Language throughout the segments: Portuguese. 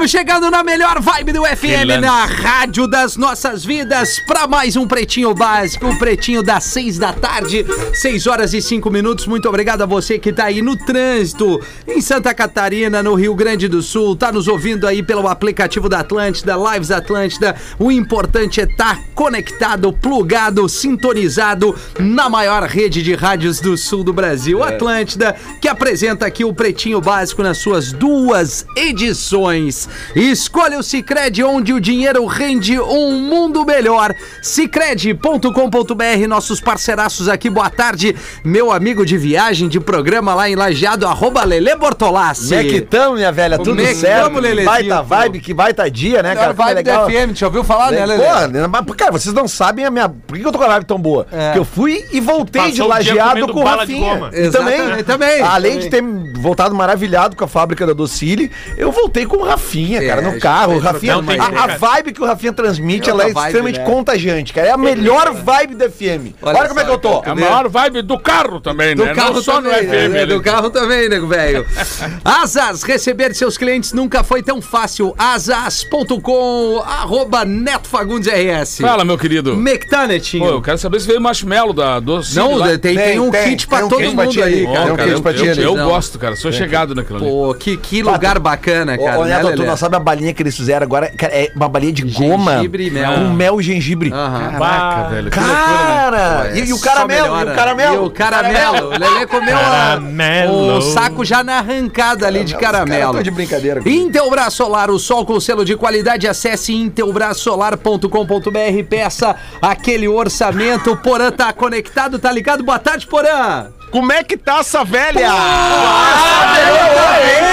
Estamos chegando na melhor vibe do FM, na rádio das nossas vidas, para mais um Pretinho Básico, o Pretinho das seis da tarde, seis horas e cinco minutos. Muito obrigado a você que tá aí no trânsito, em Santa Catarina, no Rio Grande do Sul, tá nos ouvindo aí pelo aplicativo da Atlântida, Lives Atlântida. O importante é estar conectado, plugado, sintonizado na maior rede de rádios do sul do Brasil, Atlântida, que apresenta aqui o Pretinho Básico nas suas duas edições. Escolha o Cicred, onde o dinheiro rende um mundo melhor. Cicred.com.br, nossos parceiraços aqui, boa tarde. Meu amigo de viagem, de programa lá em Lajeado, arroba Lele Bortolassi. Como é que tamo, minha velha? Tudo Como é que certo? tamo, Lelezinho, baita pô? vibe, que baita dia, né, cara? É vibe do legal. FM, já ouviu falar, né, Lele? Porra, né, cara, vocês não sabem a minha. Por que que eu tô com a vibe tão boa? É. Porque eu fui e voltei Passou de lajeado com o Rafinha. E também, também, além também. de ter voltado maravilhado com a fábrica da Docile, eu voltei com o Rafinha, É, cara, no carro. O Rafinha, uma a, a ideia. vibe que o Rafinha transmite, É ela é outra vibe, extremamente né? contagiante, cara. É a melhor vibe do FM. Olha Olha, como é só, que eu tô. É a maior vibe do carro também, Do né? carro Não só também, no FM. né? ele- Do carro também, nego velho. Asas, receber seus clientes nunca foi tão fácil. Asas.com, arroba Neto Fagundes RS. Fala, meu querido. Mectanetinho. Pô, eu quero saber se veio marshmallow da doce. Não, tem, tem, um kit pra tem um todo kit pra mundo ti aí, cara. Tem um cara, kit eu, pra ti eu, ali. eu Não. gosto, cara. Sou chegado naquilo ali. Pô, que, que lugar bacana, cara. ô, né, Neto, tu Não sabe a balinha que eles fizeram agora? Cara, é uma balinha de goma Gengibre e mel. com mel e gengibre. Aham. Caraca, velho. que loucura, né? Cara! E, e o Só caramelo, e o caramelo. E o caramelo. O Lelê comeu a- Caramelo. o saco já na arrancada ali de caramelo. tão de brincadeira comigo. Intelbras Solar, o sol com selo de qualidade. Acesse intelbrasolar.com.br. Peça aquele orçamento. Porã tá conectado, tá ligado? Boa tarde, Porã. Como é que tá essa velha? Melhor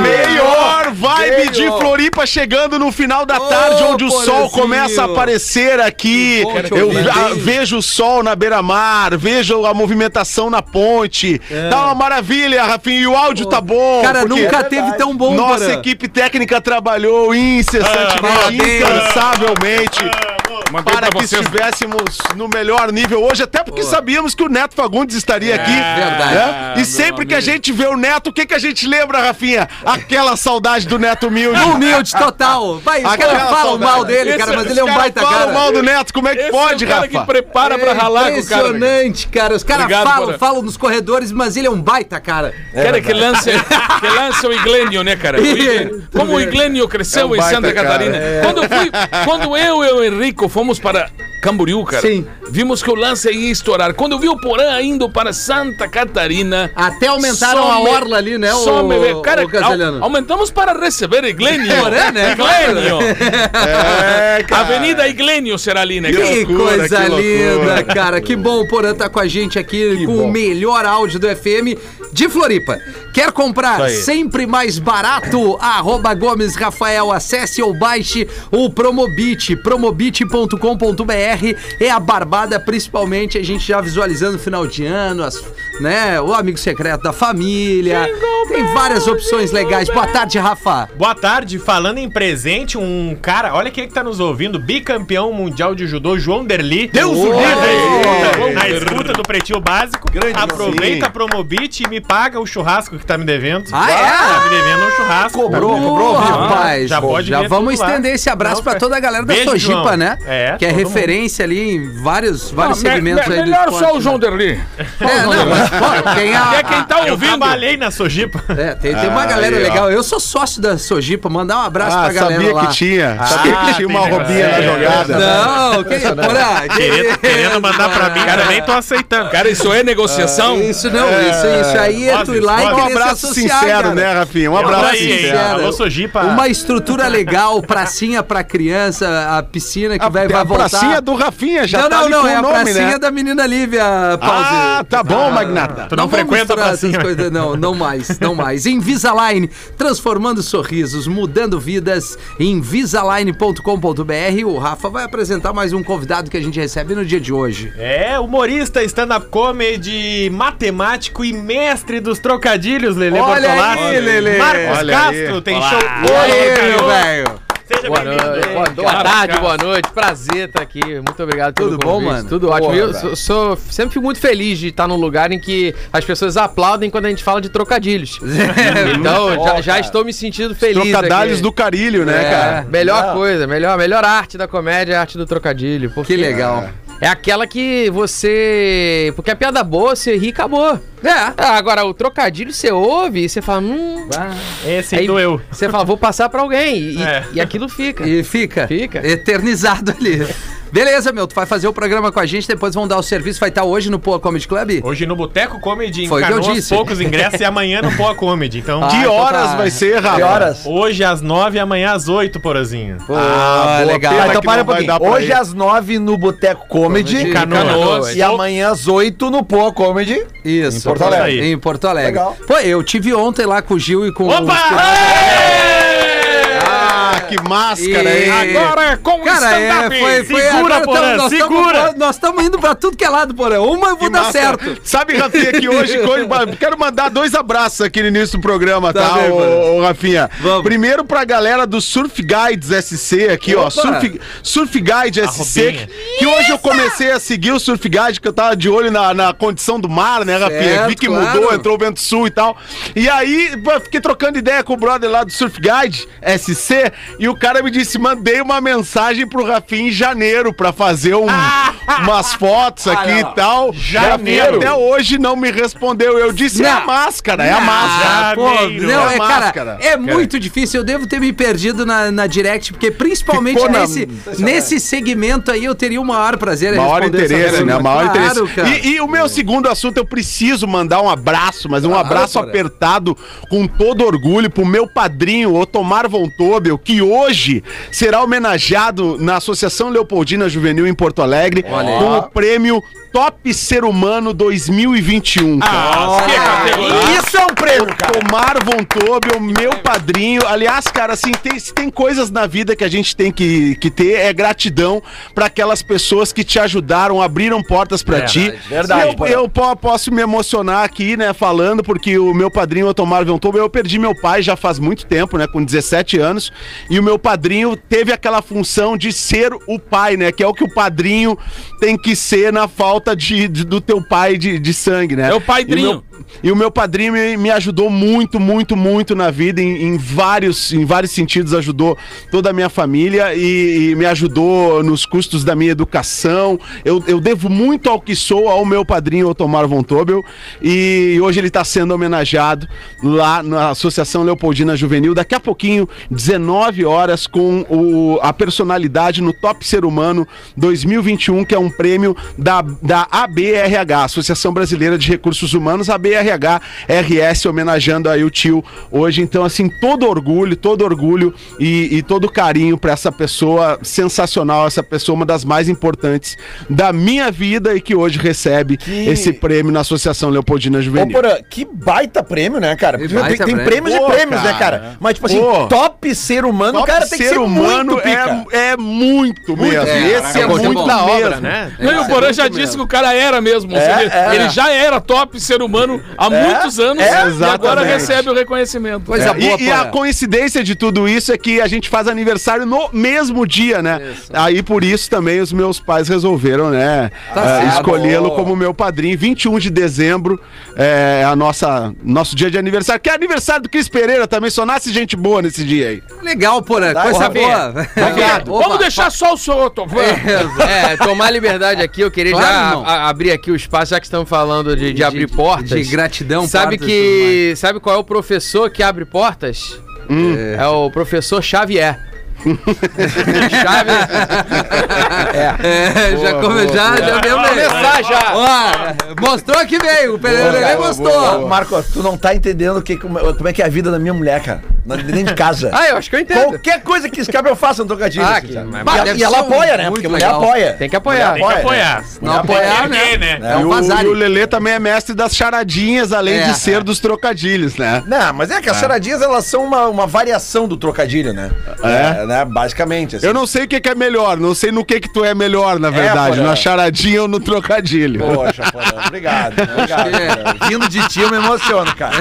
Melhor vibe de Floripa chegando no final da tarde, Ô, onde o sol começa a aparecer aqui. Eu ah, vejo o sol na beira-mar, vejo a movimentação na ponte. Tá uma maravilha, Rafinha. E o áudio tá bom. Cara, nunca é teve tão bom, Nossa equipe técnica trabalhou incessantemente, parabéns. incansavelmente. Mandei Para que vocês. estivéssemos no melhor nível hoje, até porque sabíamos que o Neto Fagundes estaria aqui. verdade. né? E meu sempre que a amigo. gente vê o Neto, o que, que a gente lembra, Rafinha? Aquela saudade do Neto humilde. Humilde total. Vai, os caras falam mal dele, Esse- cara, mas ele é um caras baita Fala cara. mal do Neto, como é que Esse pode, é o cara Rafa? que prepara pra ralar com o cara. né? Impressionante, cara. Os caras falam, falam nos corredores, mas ele é um baita cara. Cara, que lance, que lance o Iglênio, né, cara? O Iglênio- como o Iglênio cresceu É um em Santa cara, Catarina. Quando, eu fui, quando eu e o Henrico fomos para Camboriú, cara, Sim. vimos que o lance ia estourar. Quando eu vi o Porã indo para Santa Catarina... Até aumentaram a me- orla ali, né, Só o- me. Cara, o aumentamos para receber Iglênio. Porã, né? Iglênio. É, cara. Avenida Iglênio será ali, né? cara? Que loucura, coisa que linda, cara. Que bom o Porã tá com a gente aqui com o melhor áudio do FM de Floripa. Quer comprar sempre mais barato? Arroba Gomes Rafael. Acesse ou baixe o Promobit. Promobit.com.br é a barbada, principalmente a gente já visualizando o final de ano, as, né? O amigo secreto da família. Tem várias opções legais. Boa tarde, Rafa. Boa tarde, falando em presente, um cara, olha quem é que tá nos ouvindo, bicampeão mundial de judô, João Derli. Deus o Na livre! escuta- Na escuta do Pretinho Básico. Grande Aproveita a Promobit e me paga o churrasco que tá me devendo. Ah, é? Tá me devendo um churrasco. Cobrou, cobrou, Ô, viu? rapaz, Já pode já vamos tudo lá. estender esse abraço Não, pra cara. toda a galera da Beijo, Sojipa, João. né? É, que é todo mundo. referência ali em vários, vários Me- segmentos me- aí do melhor esporte, só o João né? Derli. É, não, mas, pô, tem a- É quem tá Eu ouvindo. trabalhei na Sojipa. É, tem, tem uma galera Aí, ó. legal. Eu sou sócio da Sojipa, mandar um abraço Ah, pra galera sabia lá. que tinha. sabia que tinha uma roubinha na jogada. Não, que porra, Querendo, querendo mandar pra mim, cara, também tô aceitando. Cara, isso é negociação? Isso não, isso, isso aí é tu ir lá e querer abraço sincero, cara. né, Rafinha? Um abraço aí, sincero. Alô, Sojipa. Uma estrutura legal, pracinha pra criança, a piscina que A, vai, vai a voltar. pracinha do Rafinha já não, tá não, não, é a nome, pracinha né? da menina Lívia, Pause. Ah, tá bom, Magnata. Tu não vamos frequenta a pracinha. coisas, não, não mais. não mais. Invisalign, transformando sorrisos, mudando vidas. Invisalign.com.br. O Rafa vai apresentar mais um convidado que a gente recebe no dia de hoje. É, humorista, stand-up comedy, matemático e mestre dos trocadilhos, Lele Olha Bortolatti. aí, Lelê. Marcos Olha Castro aí. tem Olá. show cara. velho? Seja Boa bem-vindo. noite, boa, boa Cara, tarde, cara. boa noite. Prazer estar aqui. Muito obrigado pelo Tudo bom, convite. mano? Tudo ótimo. Eu sou, sou- sempre fico muito feliz de estar num lugar em que as pessoas aplaudem quando a gente fala de trocadilhos. então, já, já estou me sentindo feliz. Trocadalhos aqui. do carilho, né, É. cara? Melhor Não. coisa, melhor, melhor arte da comédia é a arte do trocadilho. porque Que legal. É aquela que você. Porque a piada boa, você ri e acabou. É. Ah, agora, o trocadilho você ouve e você fala, hum. Esse Aí doeu. Você fala, vou passar pra alguém. E, É. e aquilo fica. E fica, Fica. eternizado ali. Beleza, meu, tu vai fazer o programa com a gente, depois vão dar o serviço, vai estar hoje no Poa Comedy Club? Hoje no Boteco Comedy em Foi o que eu Canoas, disse. poucos ingressos e amanhã no Poa Comedy. Então, Ah, Que então horas tá. vai ser, Rafa? Que horas? hoje às nove e amanhã às oito, porazinho. Ah, boa, legal. Ah, então para um pouquinho. Hoje ir. às nove no Boteco Comedy. Comedy, Canoas. E amanhã às oito no Poa Comedy. Isso. Em Porto Alegre. Em Porto Alegre. Legal. Pô, eu tive ontem lá com o Gil e com o... Opa! Que máscara, E- hein? Agora com o Cara, é, stand-up. foi, foi Segura, agora Porã, tamo- nós tamo- segura. nós estamos indo pra tudo que é lado, porra. Uma eu vou Que dar máscara. certo. Sabe, Rafinha, que hoje, hoje- quero mandar dois abraços aqui no início do programa, Tá tá, bem, ô, ô, Rafinha? Vamos. Primeiro pra galera do Surf Guides SC aqui, ó. Opa. Surf, Surf Guide SC, Arrobinha. que, que hoje eu comecei a seguir o Surf Guide, que eu tava de olho na, na condição do mar, né, Rafinha? Certo, Vi que claro. mudou, entrou o vento sul e tal. E aí, pô, fiquei trocando ideia com o brother lá do Surf Guide SC, e o cara me disse, mandei uma mensagem pro Rafinha em janeiro pra fazer um- umas fotos aqui e tal. Janeiro. Rafinha até hoje não me respondeu. Eu disse, é a Não. máscara, é a máscara. Ah, pô, Janeiro. não, É é, cara, máscara. é muito difícil. Eu devo ter me perdido na, na direct, porque principalmente Ficou na- nesse, nesse segmento aí eu teria o maior prazer em Maior responder essa interesse, né? pergunta. Maior Claro, interesse. cara. E, e o meu segundo assunto, eu preciso mandar um abraço, mas um abraço cara. apertado, com todo orgulho, pro meu padrinho, Otomar Von Tobel, que hoje será homenageado na Associação Leopoldina Juvenil em Porto Alegre Olha com o prêmio Top Ser Humano 2021. cara. Ah, que categoria. Isso é um prêmio, cara. Tomar Von Tobel, meu padrinho. Aliás, cara, assim, tem, se tem coisas na vida que a gente tem que, que ter, é gratidão pra aquelas pessoas que te ajudaram, abriram portas pra ti. verdade, eu, eu po- posso me emocionar aqui, né, falando, porque o meu padrinho, o Tomar Von Tobel, eu perdi meu pai já faz muito tempo, né, com 17 anos, e o meu padrinho teve aquela função de ser o pai, né, que é o que o padrinho tem que ser na falta de, de- do teu pai de, de sangue, né? É o padrinho. E o meu- e o meu padrinho me, ajudou muito, muito, muito na vida, em, em vários, em vários sentidos, ajudou toda a minha família e, e me ajudou nos custos da minha educação. Eu, eu devo muito ao que sou ao meu padrinho Otomar Von Tobel e hoje ele está sendo homenageado lá na Associação Leopoldina Juvenil. Daqui a pouquinho, 19 horas, com o, a personalidade no Top Ser Humano 2021, que é um prêmio da, da ABRH, Associação Brasileira de Recursos Humanos, ABRH RS, homenageando aí o tio hoje. Então, assim, todo orgulho, todo orgulho e, e todo carinho para essa pessoa sensacional, essa pessoa, uma das mais importantes da minha vida e que hoje recebe Que- esse prêmio na Associação Leopoldina Ô, Juvenil. Porã, que baita prêmio, né, cara? Tem, baita tem prêmio. prêmios Pô, e prêmios, né, cara. cara? Mas, tipo assim, Pô. top ser humano, o Top cara tem que ser humano muito pica. é, é muito mesmo. É, Esse é, é muito muito da obra, mesmo. né? Não, e o Porã já disse que o cara era mesmo. É, seja, é. Ele já era top ser humano há muitos anos é, e agora recebe o reconhecimento. Coisa É, boa, e, e a coincidência de tudo isso é que a gente faz aniversário no mesmo dia, né? Aí por isso também os meus pais resolveram, né, Tá certo. escolhê-lo como meu padrinho. 21 de dezembro é a nossa nosso dia de aniversário, que é aniversário do Cris Pereira também, só nasce gente boa nesse dia aí. Legal, Porã. Dá, Coisa boa. Obrigado. Opa. Vamos deixar só o senhor, Tom. É, tomar liberdade aqui, eu queria Claro, já a- abrir aqui o espaço, já que estamos falando de, de abrir portas. Gratidão, Sabe que. Sabe qual é o professor que abre portas? É, o professor Xavier. Xavier. É, já come, já, já deu Vamos bem. começar já. Ó, mostrou que veio, o Pereira Cara, gostou. Ô, Marco, tu não tá entendendo que, como, como é que é a vida da minha mulher, cara. Dentro de casa. Ah, eu acho que eu entendo. Qualquer coisa que escape eu faço no trocadilho. Ah, assim, que- mas- E ela- e ela um- apoia, né? Porque a mulher legal. apoia. Tem que apoiar. Tem que Apoia, apoiar. né? Não apoiar, né? Né? É e um o, vazare. e o Lelê também é mestre das charadinhas, além É, de ser é. dos trocadilhos, né? Não, mas é que as charadinhas, elas são uma, uma variação do trocadilho, né? É? né? Basicamente, assim. Eu não sei o que, que é melhor, não sei no que que tu é melhor, na verdade, Porã. na charadinha ou no trocadilho. Poxa, Porã, obrigado. É. Vindo de ti, eu me emociono, cara.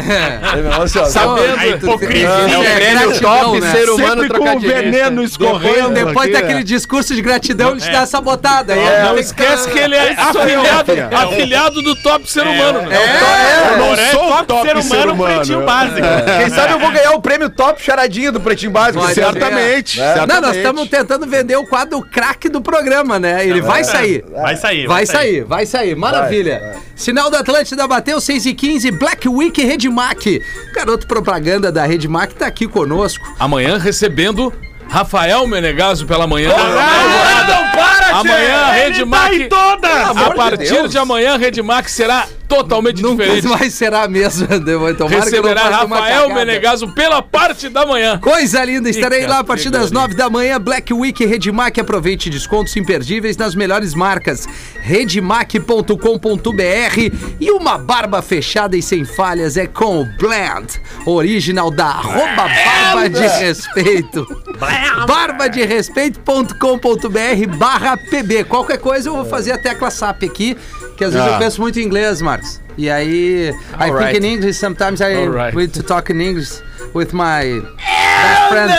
Eu me emociono. Sabendo. A hipocrisia. É o É prêmio top né? ser humano Sempre com o veneno escorrendo. Depois aqui, daquele né? discurso de gratidão, ele te dá essa botada. É, Não esquece que ele é afiliado, afiliado do top ser humano. né? Eu não é sou o top ser humano, pretinho básico. Quem sabe eu vou ganhar o prêmio Top Charadinha do Pretinho Básico. Certamente. É. certamente. Não, nós estamos tentando vender o quadro craque do programa, né? Ele vai sair. Vai sair. Vai sair, vai sair. Maravilha. Sinal da Atlântida bateu 6 e 15 Black Week Redmac. Garoto propaganda da Redmac tá aqui conosco. Amanhã recebendo Rafael Menegaso pela manhã. não para, Amanhã a Rede Mac. amor A de partir Deus. de amanhã, a Rede Mac será totalmente Nunca diferente. mais será a mesma. Não Receberá Rafael. Menegaso pela parte da manhã. Coisa linda, estarei lá a partir das. 9 da manhã. Black Week Redmac. Aproveite descontos imperdíveis nas melhores marcas. Redmac.com.br e uma barba fechada e sem falhas é com o Blend, original da arroba Barba de Respeito. Barbaderespeito.com.br barra PB. Qualquer coisa eu vou fazer a tecla SAP aqui, que às vezes Ah. eu penso muito em inglês, Marcos. E aí, I Alright. think in English, sometimes I Alright. need to talk in English with my best friend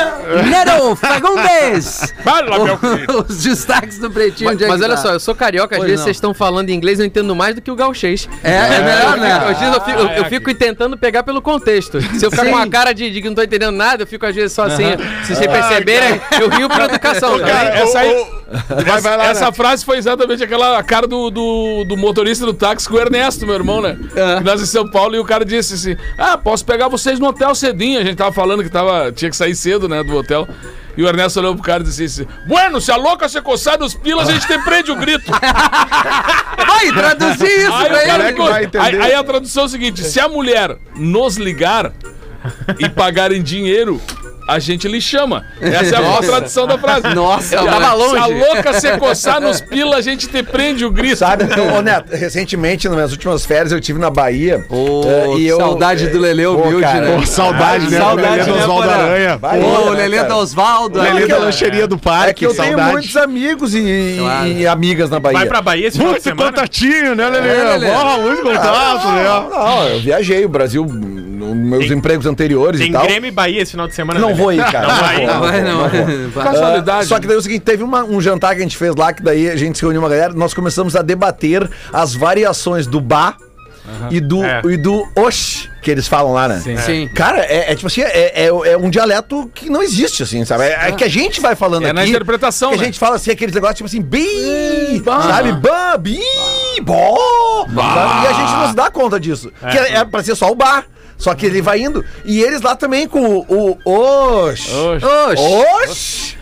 Nero Fagundes. Fala, meu querido. Os destaques do Pretinho. Mas, é mas olha tá? só, eu sou carioca, às Pois vezes não. vocês estão falando inglês, eu entendo mais do que o gauchês. É, é melhor, né? Às vezes eu fico, eu- eu fico tentando pegar pelo contexto. Se eu ficar Sim. com uma cara de, de que não tô entendendo nada, eu fico às vezes só assim. Se vocês perceberem, eu rio por educação. tá Cara, essa aí. Vai, vai lá, Essa né? frase foi exatamente aquela cara do, do, do motorista do táxi com o Ernesto, meu irmão, né? É. Nós em São Paulo e o cara disse assim: Ah, posso pegar vocês no hotel cedinho. A gente tava falando que tava, tinha que sair cedo, né, do hotel. E o Ernesto olhou pro cara e disse assim: Bueno, se a louca se coçar nos pilas, a gente te prende o grito. Vai traduzir isso Aí, pra ele. ficou- vai entender? aí- aí a tradução é o seguinte: se a mulher nos ligar e pagar em dinheiro, a gente lhe chama. Essa é a tradução da frase. Nossa, Eu tava longe. Se a louca se coçar nos pilas, a gente te prende o grito. Sabe, então, ô Neto, recentemente, nas minhas últimas férias, eu tive na Bahia. Ô, eh, e eu- saudade do Lelê Pô, humilde, né? Pô, saudade, né? Saudade, Lelê do né, Oswaldo Porã? Aranha. Vai, Ô, né, o Lelê cara? do Osvaldo. Lelê da lancheria do parque, É que eu tenho saudade. muitos amigos e, Claro. e amigas na Bahia. Vai pra Bahia esse Muito semana. contatinho, né, Lelê? É, Lelê. Porra, muito contato, Não, né? não, eu viajei o Brasil meus Tem- empregos anteriores Tem e tal. Grêmio e Bahia esse final de semana. Não né? vou ir, cara. Não vai? Não vai, não. Vai. Casualidade. Ah, só que daí é o seguinte, teve uma- um jantar que a gente fez lá, que daí a gente se reuniu uma galera, nós começamos a debater as variações do ba e, do, É. e do osh, que eles falam lá, né? Sim. Cara, é, é tipo assim, é, é, é um dialeto que não existe, assim, sabe? É, é que a gente vai falando É aqui. na interpretação, Que a né? gente fala assim, aqueles negócios tipo assim, bi, sabe? Ba, bi, bó. E a gente não se dá conta disso. Que é, é pra ser só o bar. Só que ele vai indo. E eles lá também com o, o. Oxe. Osh.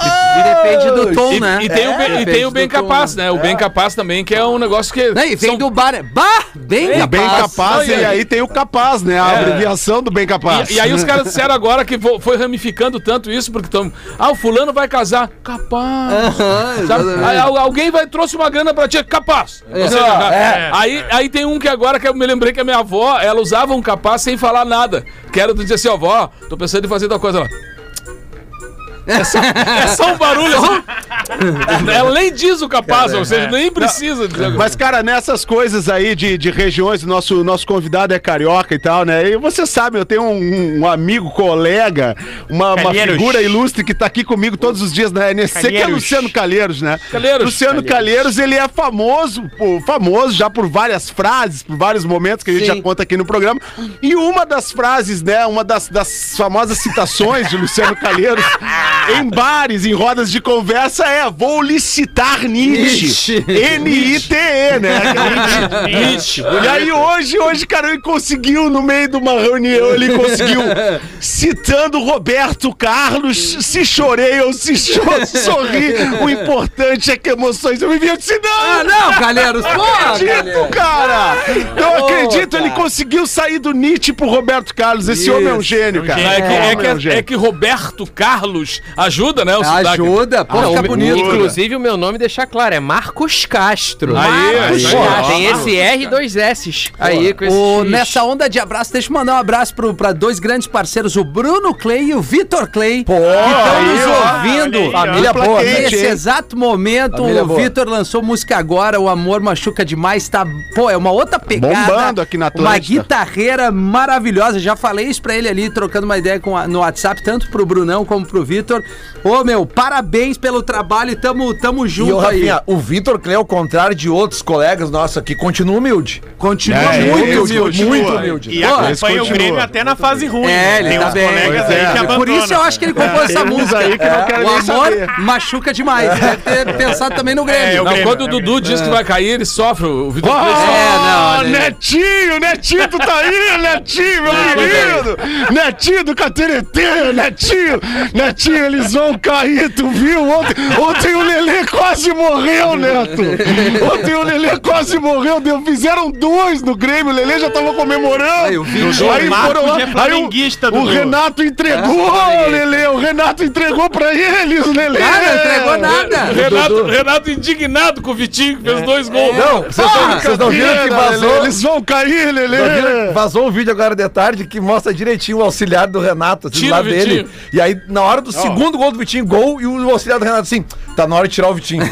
E depende do tom, E, né? e tem, o, bem, e tem o bem tom, capaz, né? né? O bem capaz também, que é um negócio que. Não, e vem são- do bar. né? Bah, bem É capaz. bem capaz, Não, e aí tem o capaz, né? A É. abreviação do bem capaz. E, e aí os caras disseram agora que foi ramificando tanto isso, porque estão. Ah, o fulano vai casar. Capaz. Exatamente. Aí, al- alguém vai trouxe uma grana pra ti, capaz. Seja, é. aí, aí tem um que agora que eu me lembrei que a minha avó, ela usava um capaz sem falar nada. Que era dizer assim, ó, vó, tô pensando em fazer tal coisa lá. É só, é só um barulho assim. Ela nem diz o capaz, ou seja, nem precisa dizer. Mas, cara, nessas coisas aí de, de regiões, o nosso, nosso convidado é carioca e tal, né? E você sabe, eu tenho um, um amigo, colega, uma, uma figura ilustre que tá aqui comigo todos os dias na NSC, que é. Luciano Calheiros, né? Calheiros. Luciano Calheiros, ele é famoso, pô, famoso já por várias frases, por vários momentos que a gente Sim. já conta aqui no programa. E uma das frases, né, uma das, das famosas citações de Luciano Calheiros em bares, em rodas de conversa, é vou licitar Nietzsche. Nietzsche. N-I-T-E, né? Nietzsche. E aí hoje, hoje, cara, ele conseguiu, no meio de uma reunião, ele conseguiu, citando Roberto Carlos, se chorei ou se sorri, o importante é que emoções eu vivi. Eu disse, não! Ah, não, Calheiros, porra! acredito, cara! Não acredito, ele conseguiu sair do Nietzsche pro Roberto Carlos. Esse homem é um gênio, cara. É que, é, homem que, gênio. é que Roberto Carlos ajuda, né? O sotaque. Ajuda, pô, Não, fica o- bonito. Inclusive, o meu nome deixar claro, é Marcos Castro. Aí, Marcos aí, Castro. ó. Tem esse R e dois S. Aí, com esse O, nessa onda de abraço, deixa eu mandar um abraço pro, pra dois grandes parceiros, o Bruno Clay e o Vitor Clay, que estão nos ouvindo. Família boa, Nesse hein? exato momento, Família o. Vitor lançou música agora, O Amor Machuca Demais, tá, pô, é uma outra pegada. Bombando aqui na Uma Atlântida. guitarreira maravilhosa, já falei isso pra ele ali, trocando uma ideia com a- no WhatsApp, tanto pro Brunão como pro Vitor. Ô, meu, parabéns pelo trabalho e tamo, tamo E junto o aí. Rafinha, o Vitor Clay, ao contrário de outros colegas nossos aqui, continua humilde. Continua É, muito humilde. continua. Muito humilde. E Pô, acompanha o. Grêmio até na fase ruim. É, ele Tem tá uns bem. colegas Pois aí é. que abandonam. Por isso eu acho que ele compôs essa Tem uns música. aí que não querem o nem amor saber. machuca demais. Deve ter pensado também no Grêmio. É, Não, Grêmio, quando o é o Dudu diz que vai cair, ele sofre. O Vitor Ah, Clay sofre. É, não, né? Netinho, Netinho, tu tá aí, Netinho, meu querido! Netinho do Cateretê, Netinho! Netinho, eles vão cair, tu viu? Ontem, ontem o Lelê quase morreu, Neto! Ontem o Lelê quase morreu, deu, fizeram dois no Grêmio, o Lelê já tava comemorando. Aí, o Vitor- Aí foram lá, é aí flamenguista, o, o. Renato entregou, Lelê, o Renato entregou pra eles, Lelê! Ah, não entregou nada. Renato, Renato indignado com o Vitinho, que fez dois gols. Não, vocês não- vocês não viram que Lelê, vazou? Eles vão cair, Lelê! Vazou um vídeo agora de tarde que mostra direitinho o auxiliar do Renato, assim, do Tira lado o Vitinho. dele. E aí, na hora do segundo gol do Vitinho, gol, e o auxiliar do Renato assim, tá na hora de tirar o Vitinho.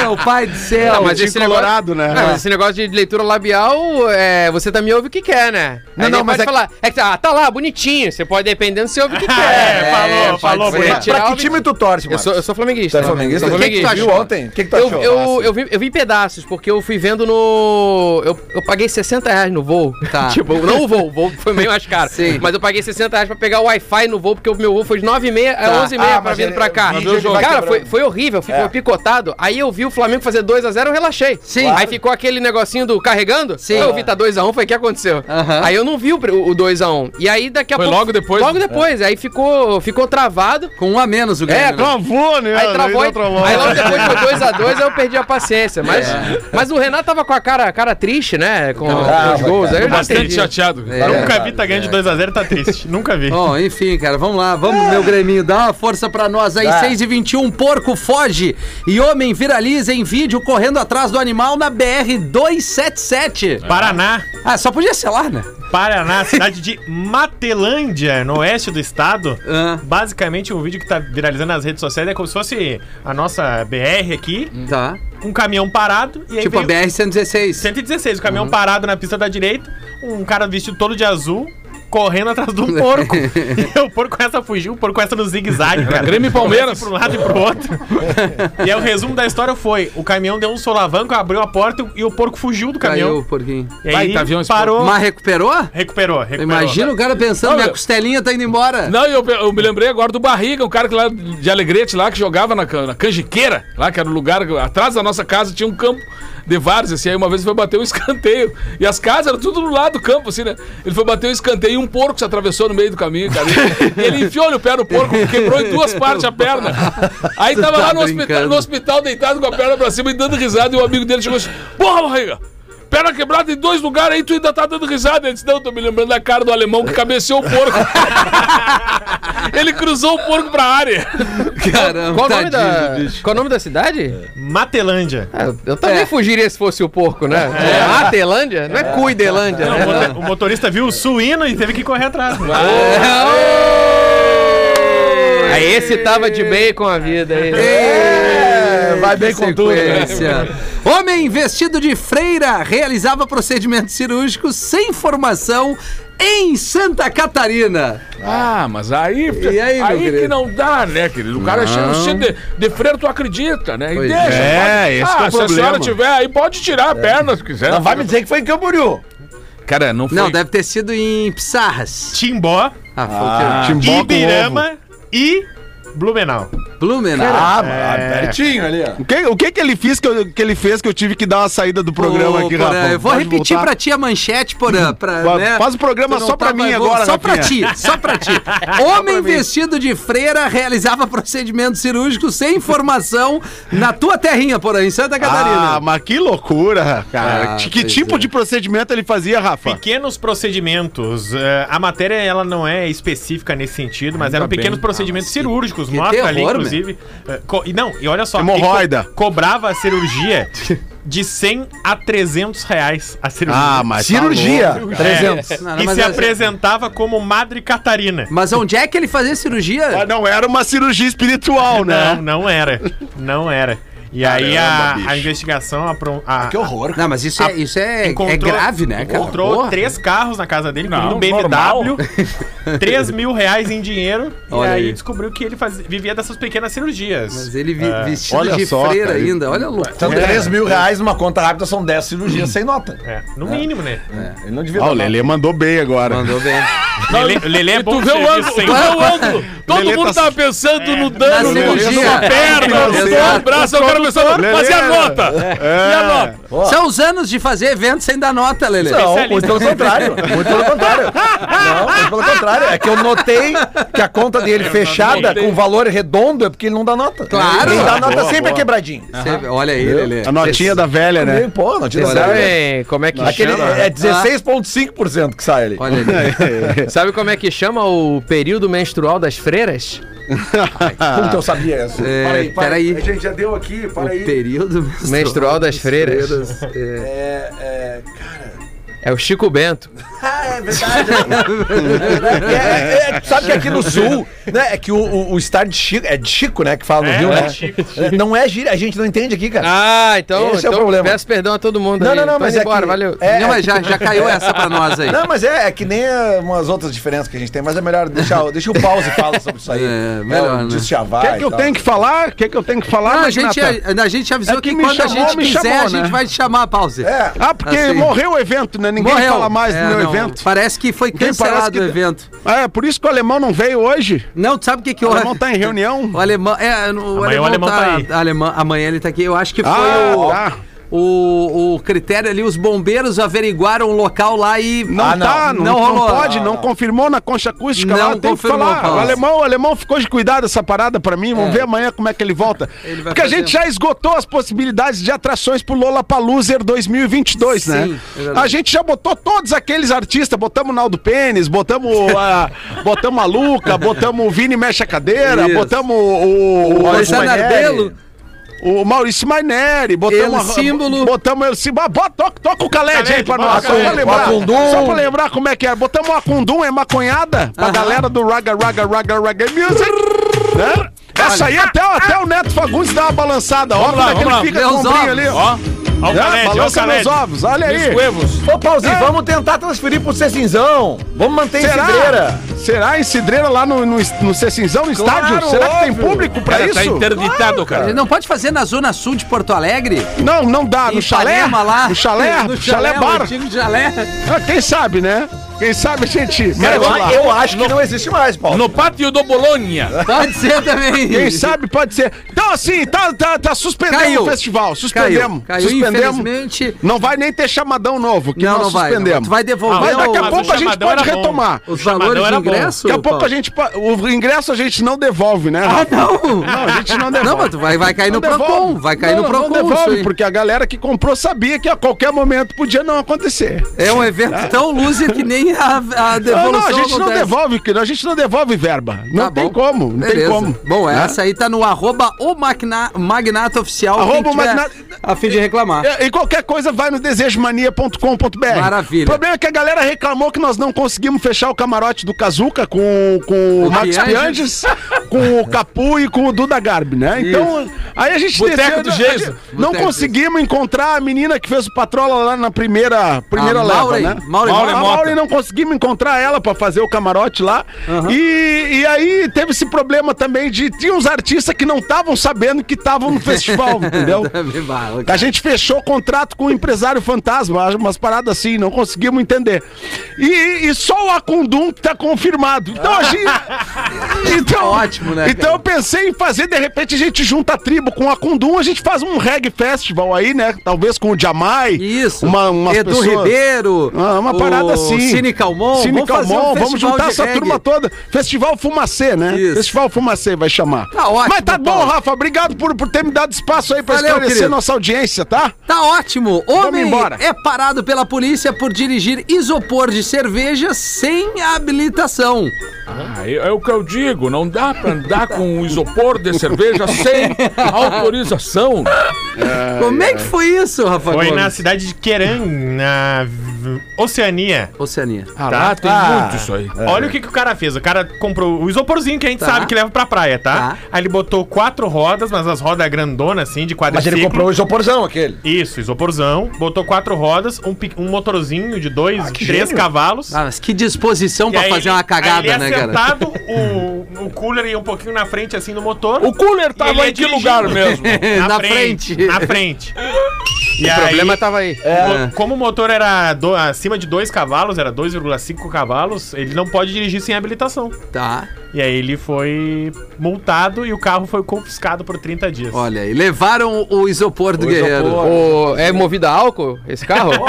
Meu pai do céu. Não, mas esse negócio, colorado, né? Não, mas esse negócio de leitura labial, é, você também ouve o que quer, né? Não, Aí não, mas pode é que- falar, é que tá, ah, tá lá, bonitinho. Você pode, dependendo, você ouve o que quer. É, falou, pode falou, pra que time tu torce, Eu mano? sou, eu sou flamenguista. Tu é flamenguista? O que, que tu flamenguista. achou ontem? O que, que tu Eu, achou? eu, eu, vi, eu vi em pedaços, porque eu fui vendo no. Eu, eu paguei 60 reais no voo. Tá. tipo, não o voo, o voo foi meio mais caro. Sim. Mas eu paguei 60 reais pra pegar o Wi-Fi no voo, porque o meu voo foi de 9h30 a Tá. 11h30 Ah, pra mas vir pra cá. Cara, foi, foi horrível, ficou É. picotado. Aí eu vi o Flamengo fazer 2x0, eu relaxei. Sim. Aí ficou aquele negocinho do carregando. Sim. Eu vi tá 2x1, foi o que aconteceu. Aham. Aí eu não vi o, o 2x1. E aí daqui a Foi pouco. logo depois? Logo depois. Aí ficou, ficou travado. Com um a menos o É, Grêmio. né? Travou, né? Aí travou, Aí travou. aí logo depois foi 2x2, aí eu perdi a paciência. Mas, É. mas o Renato tava com a cara, cara triste, né? Com, com os gols. Aí eu já Bastante entendi. chateado. É. Nunca vi tá ganhando de 2x0 tá triste. Nunca vi. Bom, enfim, cara, vamos lá, vamos, meu Grêmio, dá uma força pra nós aí. 6 e 21 porco foge e homem viraliza em vídeo correndo atrás do animal na BR-277. Paraná. Ah, só podia ser lá, né? Paraná, cidade de Matelândia, no oeste do estado. Ah. Basicamente, um vídeo que tá viralizando nas redes sociais é como se fosse a nossa BR aqui, Tá. um caminhão parado e aí Tipo a veio- BR-116. 116, o caminhão parado na pista da direita, um cara vestido todo de azul, correndo atrás de um porco. e o porco começa a fugir, o porco começa no zigue-zague, cara. Grêmio e Palmeiras. Pra um lado e pro outro. e aí o resumo da história foi: o caminhão deu um solavanco, abriu a porta e o porco fugiu do Caiu caminhão. o porquinho. E aí Vai, tá avião parou. Mas recuperou? Recuperou, recuperou. Imagina o cara pensando, Não, minha eu- costelinha tá indo embora. Não, eu, eu me lembrei agora do Barriga, um cara que lá de Alegrete lá que jogava na, na Canjiqueira, lá que era o lugar atrás da nossa casa tinha um campo de vários assim. Aí uma vez ele foi bater um escanteio e as casas eram tudo do lado do campo assim, né? Ele foi bater um escanteio e um porco se atravessou no meio do caminho, cara. E ele enfiou o pé no porco, quebrou em duas partes a perna. Aí tava tá lá no hospital, no hospital deitado com a perna pra cima e dando risada e o amigo dele chegou assim: "Porra, Barriga, Perna quebrada em dois lugares aí, tu ainda tá dando risada. Ele disse, não, tô me lembrando da cara do alemão que cabeceou o porco. Ele cruzou o porco pra área. Caramba, Qual o nome da, qual o nome da cidade? Matelândia. Ah, eu também É. fugiria se fosse o porco, né? É. Matelândia? Não é Cuidelândia, Não, o, né? o motorista viu o suíno e teve que correr atrás. né? Aí esse tava de bem com a vida aí. É, vai bem com tudo. Sequência. Homem vestido de freira realizava procedimentos cirúrgicos sem formação em Santa Catarina. Ah, mas aí. E aí, querido? que não dá, né, querido? O cara Não. chega cheio de, de freiro, tu acredita, né? E Pois deixa. é. pode- esse ah, que é o se a senhora problema. tiver aí, pode tirar a perna se quiser. Não vai me dizer que foi em Camboriú. Cara, não foi. Não, deve ter sido em Pissarras. Timbó. Ah, foi o Timbó Ibirama e Blumenau. Blumenau. Ah, mas pertinho ali, ó. O que, o que que ele fez que, eu, que ele fez que eu tive que dar uma saída do programa Ô, aqui, Porã, Rafa? Eu vou Pode repetir voltar? pra ti a manchete, Porã. Pra, Fa- né? faz o programa só pra mim vou- agora, Só pra ti, Rafinha. só pra ti. Homem vestido de freira realizava procedimento cirúrgico sem informação na tua terrinha, Porã, em Santa Ah, Catarina. mas que loucura, cara. Ah, que tipo é. de procedimento ele fazia, Rafa? Pequenos procedimentos. eh, a matéria ela não é específica nesse sentido, mas eram pequenos procedimentos cirúrgicos. Mostra ali, inclusive. co- e não, e olha só. Hemorroida. ele co- cobrava a cirurgia de 100 a 300 reais a cirurgia. Ah, mas. tá Cirurgia, louco. 300. Não, não, e mas se assim- apresentava como Madre Catarina. Mas onde é que ele fazia cirurgia? Ah, não era uma cirurgia espiritual, né? Não, não era. Não era. E aí a, a investigação. apro- A, Que horror. Não, mas isso é, isso é, é grave, né, cara? Encontrou Porra. três carros na casa dele, Não, incluindo um normal. BMW, 3 mil reais em dinheiro. Olha e aí, aí. descobriu que ele fazia, vivia dessas pequenas cirurgias. Mas ele vi- É, vestido olha de só, freira cara. ainda, olha a loucura. Então, 3 mil reais numa conta rápida são 10 cirurgias sem nota. é, no mínimo, né? Ele não devia Ah, dar o. Lelê mandou bem agora. Mandou bem. Lelê, o Lelê é bom tu vê o ângulo, tu sem- vê o ângulo. Todo Lelê mundo tá- tava pensando no Na dano no numa perna, no braço, o cara pensando, mas e a nota? E a nota? São os anos de fazer evento sem dar nota, Lelê. Não, muito pelo contrário. Muito pelo contrário. Não, muito pelo contrário. É que eu notei que a conta dele fechada com valor redondo é porque ele não dá nota. Claro. Quem dá nota Boa, sempre é boa. quebradinho. Você- Olha aí, Lelê. A notinha da velha, né? Pô, não tinha Vocês nada. sabem como é que Aquele chama? é 16,5% que sai ali. Olha ali. Sabe como é que chama o período menstrual das freiras? Como que eu sabia isso? É, peraí. A gente já deu aqui, para O aí. período Menstrual das freiras. é. É, é, cara. É o Chico Bento. Ah, é verdade. É, é, é, tu sabe que aqui no sul, né? É que o, o, o estar de Chico, é de Chico, né? Que fala no É, Rio, é né? Chico. Não é gíria, a gente não entende aqui, cara. Ah, então, Esse é o então problema. peço perdão a todo mundo Não, aí. não, não, Tô mas indo é embora, que- valeu. é- Não, mas já, já caiu essa pra nós aí. Não, mas é, é que nem é, umas outras diferenças que a gente tem, mas é melhor deixar, o- deixa o pause e fala sobre isso aí. É, melhor, né? O que, que eu tenho que falar? O que, que eu tenho que falar? Não, a, gente, a, a gente avisou É que que, me quando a chamou, gente me quiser, chamou, a gente né? vai te chamar a pause. É. Ah, porque Assim. morreu o evento, né? Ninguém fala mais do É, meu evento. Parece que foi cancelado que- o evento. Ah, é por isso que o alemão não veio hoje. Não, tu sabe o que que O eu... alemão tá em reunião. O alemão, é, o Amanhã o alemão, alemão tá, tá aí. alemão, amanhã ele tá aqui. Eu acho que foi Ah, o, tá. O, o critério ali, os bombeiros averiguaram o local lá e Não Ah, não. tá, não, Não não, rolou. pode, Não, não, não. confirmou na concha acústica Não lá, tem que falar. Paulo. O alemão, o alemão ficou de cuidar dessa parada pra mim, vamos É. ver amanhã como é que ele volta. Ele Porque a gente já esgotou as possibilidades de atrações pro Lollapalooza 2022, Sim, né? é verdade. a gente já botou todos aqueles artistas, botamos o Naldo Pênis, botamos a, botamos a Luca, botamos o Vini Mexe a Cadeira, Isso. botamos o, o, o. Arbelo. O Maurício Maineri, botamos El Símbolo. Botamos ele símbolo. Bota, toca, toca o Caled Caled, aí pra nós. Só pra lembrar. Só pra lembrar como é que é. Botamos o Acundum, é maconhada, pra Aham. galera do Raga Raga Raga Raga Music. Né? Essa aí até, até o Neto Fagundes dá uma balançada. Ó, como lá, é que ele lá. fica com o ali. Ó, Ó o Balança meus Caled. ovos, olha aí. os huevos. Ô, Pauzinho, vamos tentar transferir pro Cecinzão. Vamos manter em Será? Cidreira. Será em Cidreira lá no, no, no Cecinzão, no estádio? Será que tem óbvio. público pra Cara, isso? tá interditado, Ele cara. não pode fazer na zona sul de Porto Alegre? Não, não dá. No Em chalé? Lá? No chalé? No chalé, o bar? antigo chalé. Ah, quem sabe, né? Quem sabe a gente Cara, mete lá. eu, eu acho que não existe mais, Paulo. No pátio do Bolonha. Pode ser também. Quem sabe pode ser. Então, assim, tá, tá, tá suspendendo Caiu. o festival. Caiu, Suspendemos. caiu, suspendemos. infelizmente. Não vai nem ter chamadão novo, que Não, nós não vai. suspendemos. Tu vai devolver Mas daqui a pouco a gente pode retomar. os chamadão valores bom. ingresso. Daqui a pouco a gente. O ingresso a gente não devolve, né? Ah, Não! Não, a gente não devolve. Não, mas tu vai, vai cair no Não devolve. Procon. Vai cair não, no Procon. Não devolve, porque a galera que comprou sabia que a qualquer momento podia não acontecer. É um evento tão loser que nem a, a Não, devolução não, a gente não acontece. devolve, que a gente não devolve verba. Não Tá tem bom. como, não tem Beleza. como. Bom, né? essa aí tá no arroba o magna, Magnata Oficial. Arroba o tiver Magnata- A fim de reclamar. É, E qualquer coisa vai no desejomania.com.br. Maravilha. O problema é que a galera reclamou que nós não conseguimos fechar o camarote do Kazuca com, com o, O Pianges. Pianges, com o Capu e com o Duda Garbi, né? Então, aí a gente Boteco do gente Não Boteco conseguimos encontrar a menina que fez o Patrola lá na primeira, primeira A leva, Maureen. né? Maureen a Mota. Maureen não conseguimos encontrar ela pra fazer o camarote lá. E, e aí teve esse problema também de tinha uns artistas que não estavam sabendo que estavam no festival, entendeu? A gente fechou o contrato com o empresário fantasma, umas paradas assim, não conseguimos entender. E, e só o Acundum que tá confirmado. Então a gente. Então, Ótimo, né, Então cara? eu pensei em fazer, de repente a gente junta a tribo com o Acundum, a gente faz um reggae festival aí, né? Talvez com o Jamai. Isso. Uma, umas Edu pessoas- Ribeiro. Ah, uma parada assim. Cine Calmon. Cine Vamos fazer um Calmon, vamos festival juntar essa reggae. turma toda. Festival Fumacê, né? Isso. Festival Fumacê vai chamar. Tá ótimo, Mas tá bom, Paulo. Rafa. Obrigado por, por ter me dado espaço aí pra Valeu, esclarecer querido. nossa audiência, tá? Tá ótimo. Homem embora. é parado pela polícia por dirigir isopor de cerveja sem habilitação. Ah, é, é o que eu digo, não dá pra andar com um isopor de cerveja sem autorização. Como é que foi isso, Rafa Foi Gomes? na cidade de Queran, na Oceania. Oceania. Ah, lá tem Ah. muito isso aí. Olha o que, que o cara fez. O cara comprou o isoporzinho que a gente Tá. sabe que leva pra praia, tá? Tá. Aí ele botou quatro rodas, mas as rodas grandonas, assim, de Mas quadriciclo. ele comprou o isoporzão aquele. Isso, isoporzão. Botou quatro rodas, um, um motorzinho de dois, Ah, que três gênio. cavalos. Ah, mas que disposição pra fazer uma aí cagada, ele né, cara? assentado, o, o cooler ia um pouquinho na frente, assim, no motor. O cooler ele tava ia em que dirigindo. lugar mesmo? Na frente. Na frente. E O problema tava aí. Co- Como o motor era do- acima de 2 cavalos, era 2,5 cavalos, ele não pode dirigir sem habilitação. Tá. E aí ele foi multado e o carro foi confiscado por 30 dias. Olha aí, levaram o isopor do guerreiro. O- é movido a álcool esse carro?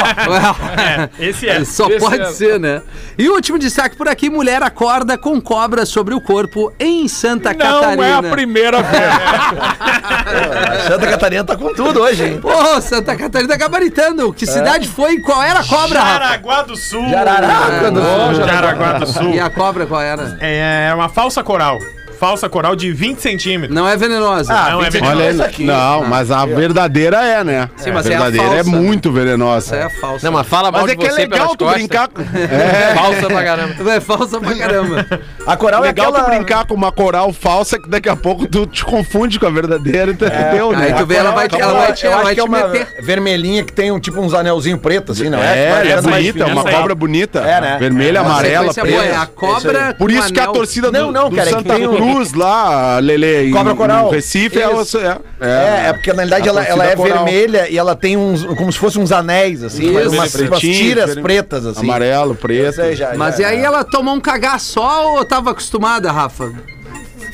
É, esse é. Só Esse pode é. ser, né? E o último destaque por aqui: mulher acorda com cobra sobre o corpo em Santa Não Catarina. é a primeira vez. Santa Catarina tá com tudo hoje, hein? Pô, Santa Catarina tá gabaritando. Que cidade foi e qual era a cobra? Jaraguá do Sul. Jararaca do Sul. Jaraguá do Sul. E a cobra qual era? É uma falsa coral. Falsa coral de 20 centímetros. Não é venenosa. Ah, Não é venenosa. Olha Essa aqui. Não, mas a verdadeira é, né? Sim, a mas é a verdadeira é, falsa. muito Essa venenosa. é a falsa. Não, mas fala mal Mas é que é legal tu costas. brincar. É. Falsa pra caramba. É falsa pra caramba. A coral Legal é aquela... tu brincar com uma coral falsa que daqui a pouco tu te confunde com a verdadeira, entendeu, né? Aí tu vê, ela vai, te- ela vai, te- ela acho vai que é te uma meter. vermelhinha que tem um tipo uns anelzinho preto, assim, não é? É, é mais bonita, é uma essa cobra bonita. É, né? Vermelha, amarela, boa, é preta. a cobra Por isso que a torcida do, Não, não, do cara, é que Santa um- Cruz lá, Lele, em, Cobra coral. Recife, é, Isso. é, É, é porque na realidade A ela, ela é coral. vermelha e ela tem uns, como se fossem uns anéis, assim, Isso. umas, umas tiras pretas, assim. amarelo, preto. sei, já, Mas já, e aí ela tomou um cagar só ou tava acostumada, Rafa?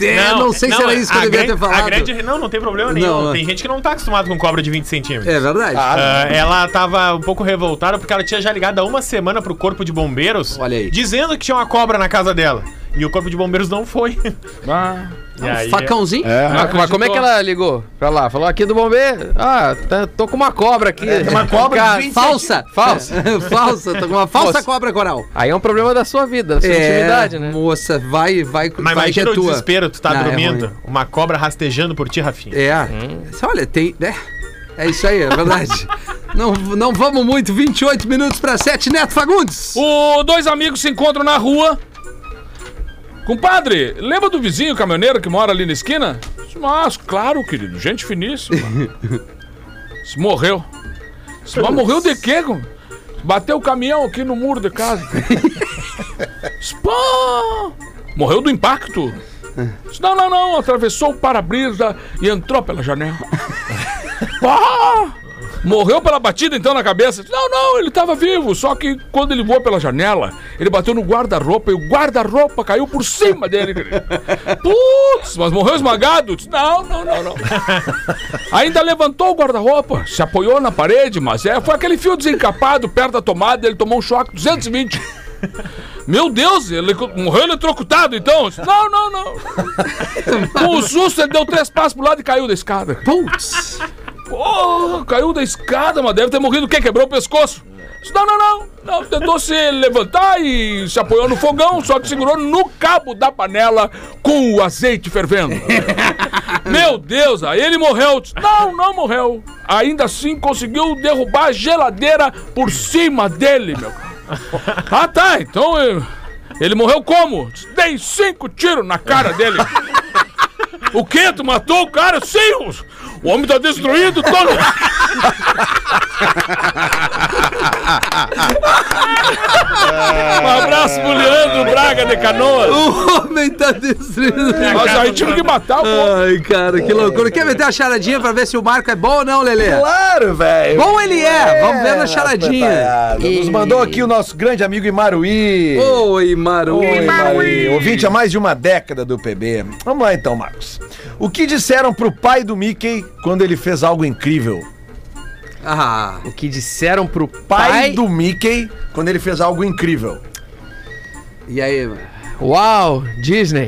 É, não, sei se era isso que eu devia grande- ter falado. A grande, não, não tem problema nenhum. Não, tem gente que não tá acostumado com cobra de 20 centímetros. É verdade. Ah, ela tava um pouco revoltada porque ela tinha já ligado há uma semana pro corpo de bombeiros Olha aí. dizendo que tinha uma cobra na casa dela. E o corpo de bombeiros não foi. Ah, E aí- Facãozinho? É. Ah, mas como é que ela ligou pra lá? Falou aqui do bombeiro. Ah, tá- tô com uma cobra aqui. tem uma cobra 20 Falsa. Falsa. falsa. Tô com uma falsa Moça. cobra coral. Aí é um problema da sua vida, da sua intimidade, né? moça, vai, vai, Mas vai que é imagina o tua. desespero, tu tá Não, é dormindo, ruim. uma cobra rastejando por ti, Rafinha. É. Olha, tem. É, é isso aí, é verdade. não, não vamos muito, 28 minutos pra 7, Neto Fagundes. O dois amigos se encontram na rua. Compadre, lembra do vizinho caminhoneiro que mora ali na esquina? Mas, claro, querido, gente finíssima. Se morreu. Se, mas morreu de quê? Bateu o caminhão aqui no muro de casa. Pá! Morreu do impacto. Não, não, não, atravessou o para-brisa e entrou pela janela. Pá! Morreu pela batida então na cabeça? Não, não, ele tava vivo, só que quando ele voou pela janela, ele bateu no guarda-roupa e o guarda-roupa caiu por cima dele. Putz, mas morreu esmagado? Não, não, não, não. Ainda levantou o guarda-roupa, se apoiou na parede, mas é, foi aquele fio desencapado perto da tomada, ele tomou um choque 220. Meu Deus, ele morreu eletrocutado então? Não, não, não. Com o susto, ele deu três passos pro lado e caiu da escada. Putz. Porra, caiu da escada, mas deve ter morrido o quê? Quebrou o pescoço. Não, não, não. não. Tentou se levantar e se apoiou no fogão, só que segurou no cabo da panela com o azeite fervendo. Meu Deus, aí ele morreu. Não, não morreu. Ainda assim conseguiu derrubar a geladeira por cima dele, meu. Ah, tá, então eh, ele morreu como? Dei cinco tiros na cara dele. O quê? Tu matou o cara? Sim! O, homem tá destruído todo. Um abraço pro Leandro Braga de Canoas. O homem tá destruindo. Mas aí tive que matar o. Ai, cara, que loucura. Quer meter a charadinha pra ver se o Marco é bom ou não, Lelê? Claro, velho. Bom ele é. Vamos ver na charadinha. rapaz, Nos mandou aqui o nosso grande amigo Imaruí. Oi, Maru. Oi, Imaruí. Ouvinte há mais de uma década do PB. Vamos lá então, Marcos. O que disseram pro pai do Mickey quando ele fez algo incrível? Ah, O que disseram pro Pai, pai... do Mickey quando ele fez algo incrível. e aí, mano? Uau, Disney.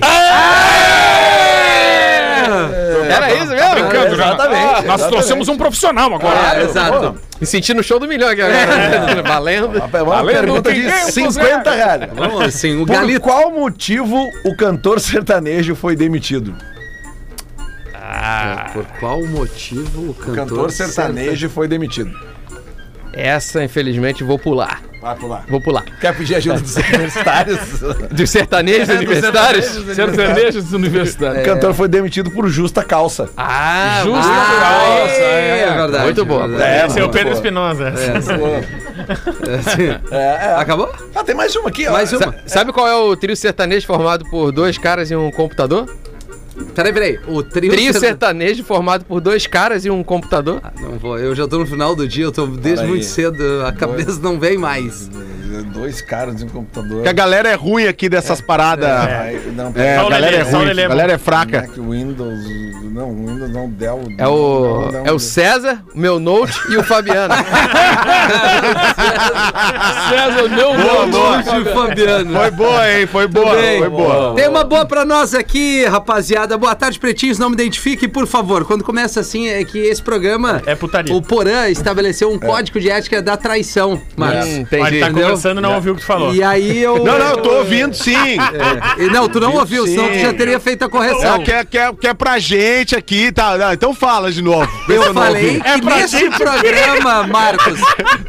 Era isso mesmo? Brincando, já. Exatamente, Nós trouxemos um profissional agora. É, exato. Me senti no show do milhão aqui agora. Valendo. Uma Valendo, pergunta de ganha, 50 reais. Vamos assim, o Por Galito. qual motivo o cantor sertanejo foi demitido? Por qual motivo o O cantor, cantor sertanejo foi demitido. Essa, infelizmente, vou pular. Vai pular. Vou pular. Quer pedir ajuda dos universitários? Dos sertanejos universitários? Sertanejos universitários. O cantor foi demitido por justa calça. Ah, Justa vai. calça, É, é. verdade. Muito boa. Esse é o Pedro. Espinosa. É, é. Acabou? Ah, tem mais uma aqui, ó. Mais uma. Sa- Sabe qual é o trio sertanejo formado por dois caras e um computador? Peraí, peraí. O trio, Trio serta- sertanejo formado por dois caras e um computador? Não vou, eu já tô no final do dia, eu tô desde muito aí. cedo, a cabeça não vem mais. Dois caras de um computador. Que a galera é ruim aqui dessas paradas. Ai, não, É, Só a o galera é o ruim. É A galera é é fraca. o Windows. Não, o Windows não, Dell. É o, não, é o César, o meu Note e o Fabiano. César, meu Boa, boa. Lúcio Fabiano. Foi boa, hein? Foi boa. bem. Foi boa. Tem uma boa pra nós aqui, rapaziada. Boa tarde, pretinhos. Não me identifique, por favor. Quando começa assim, é que esse programa. É putaria. O Porã estabeleceu um código de ética da traição, Marcos. Hum, entendi. tá e não ouviu o que tu falou. E aí eu. Não, não, eu tô ouvindo sim. É, e não, tu não ouviu, senão tu já teria feito a correção. É, que, é, que, é, é pra gente aqui, tá? Não, então fala de novo. Eu não falei que nesse programa, Marcos,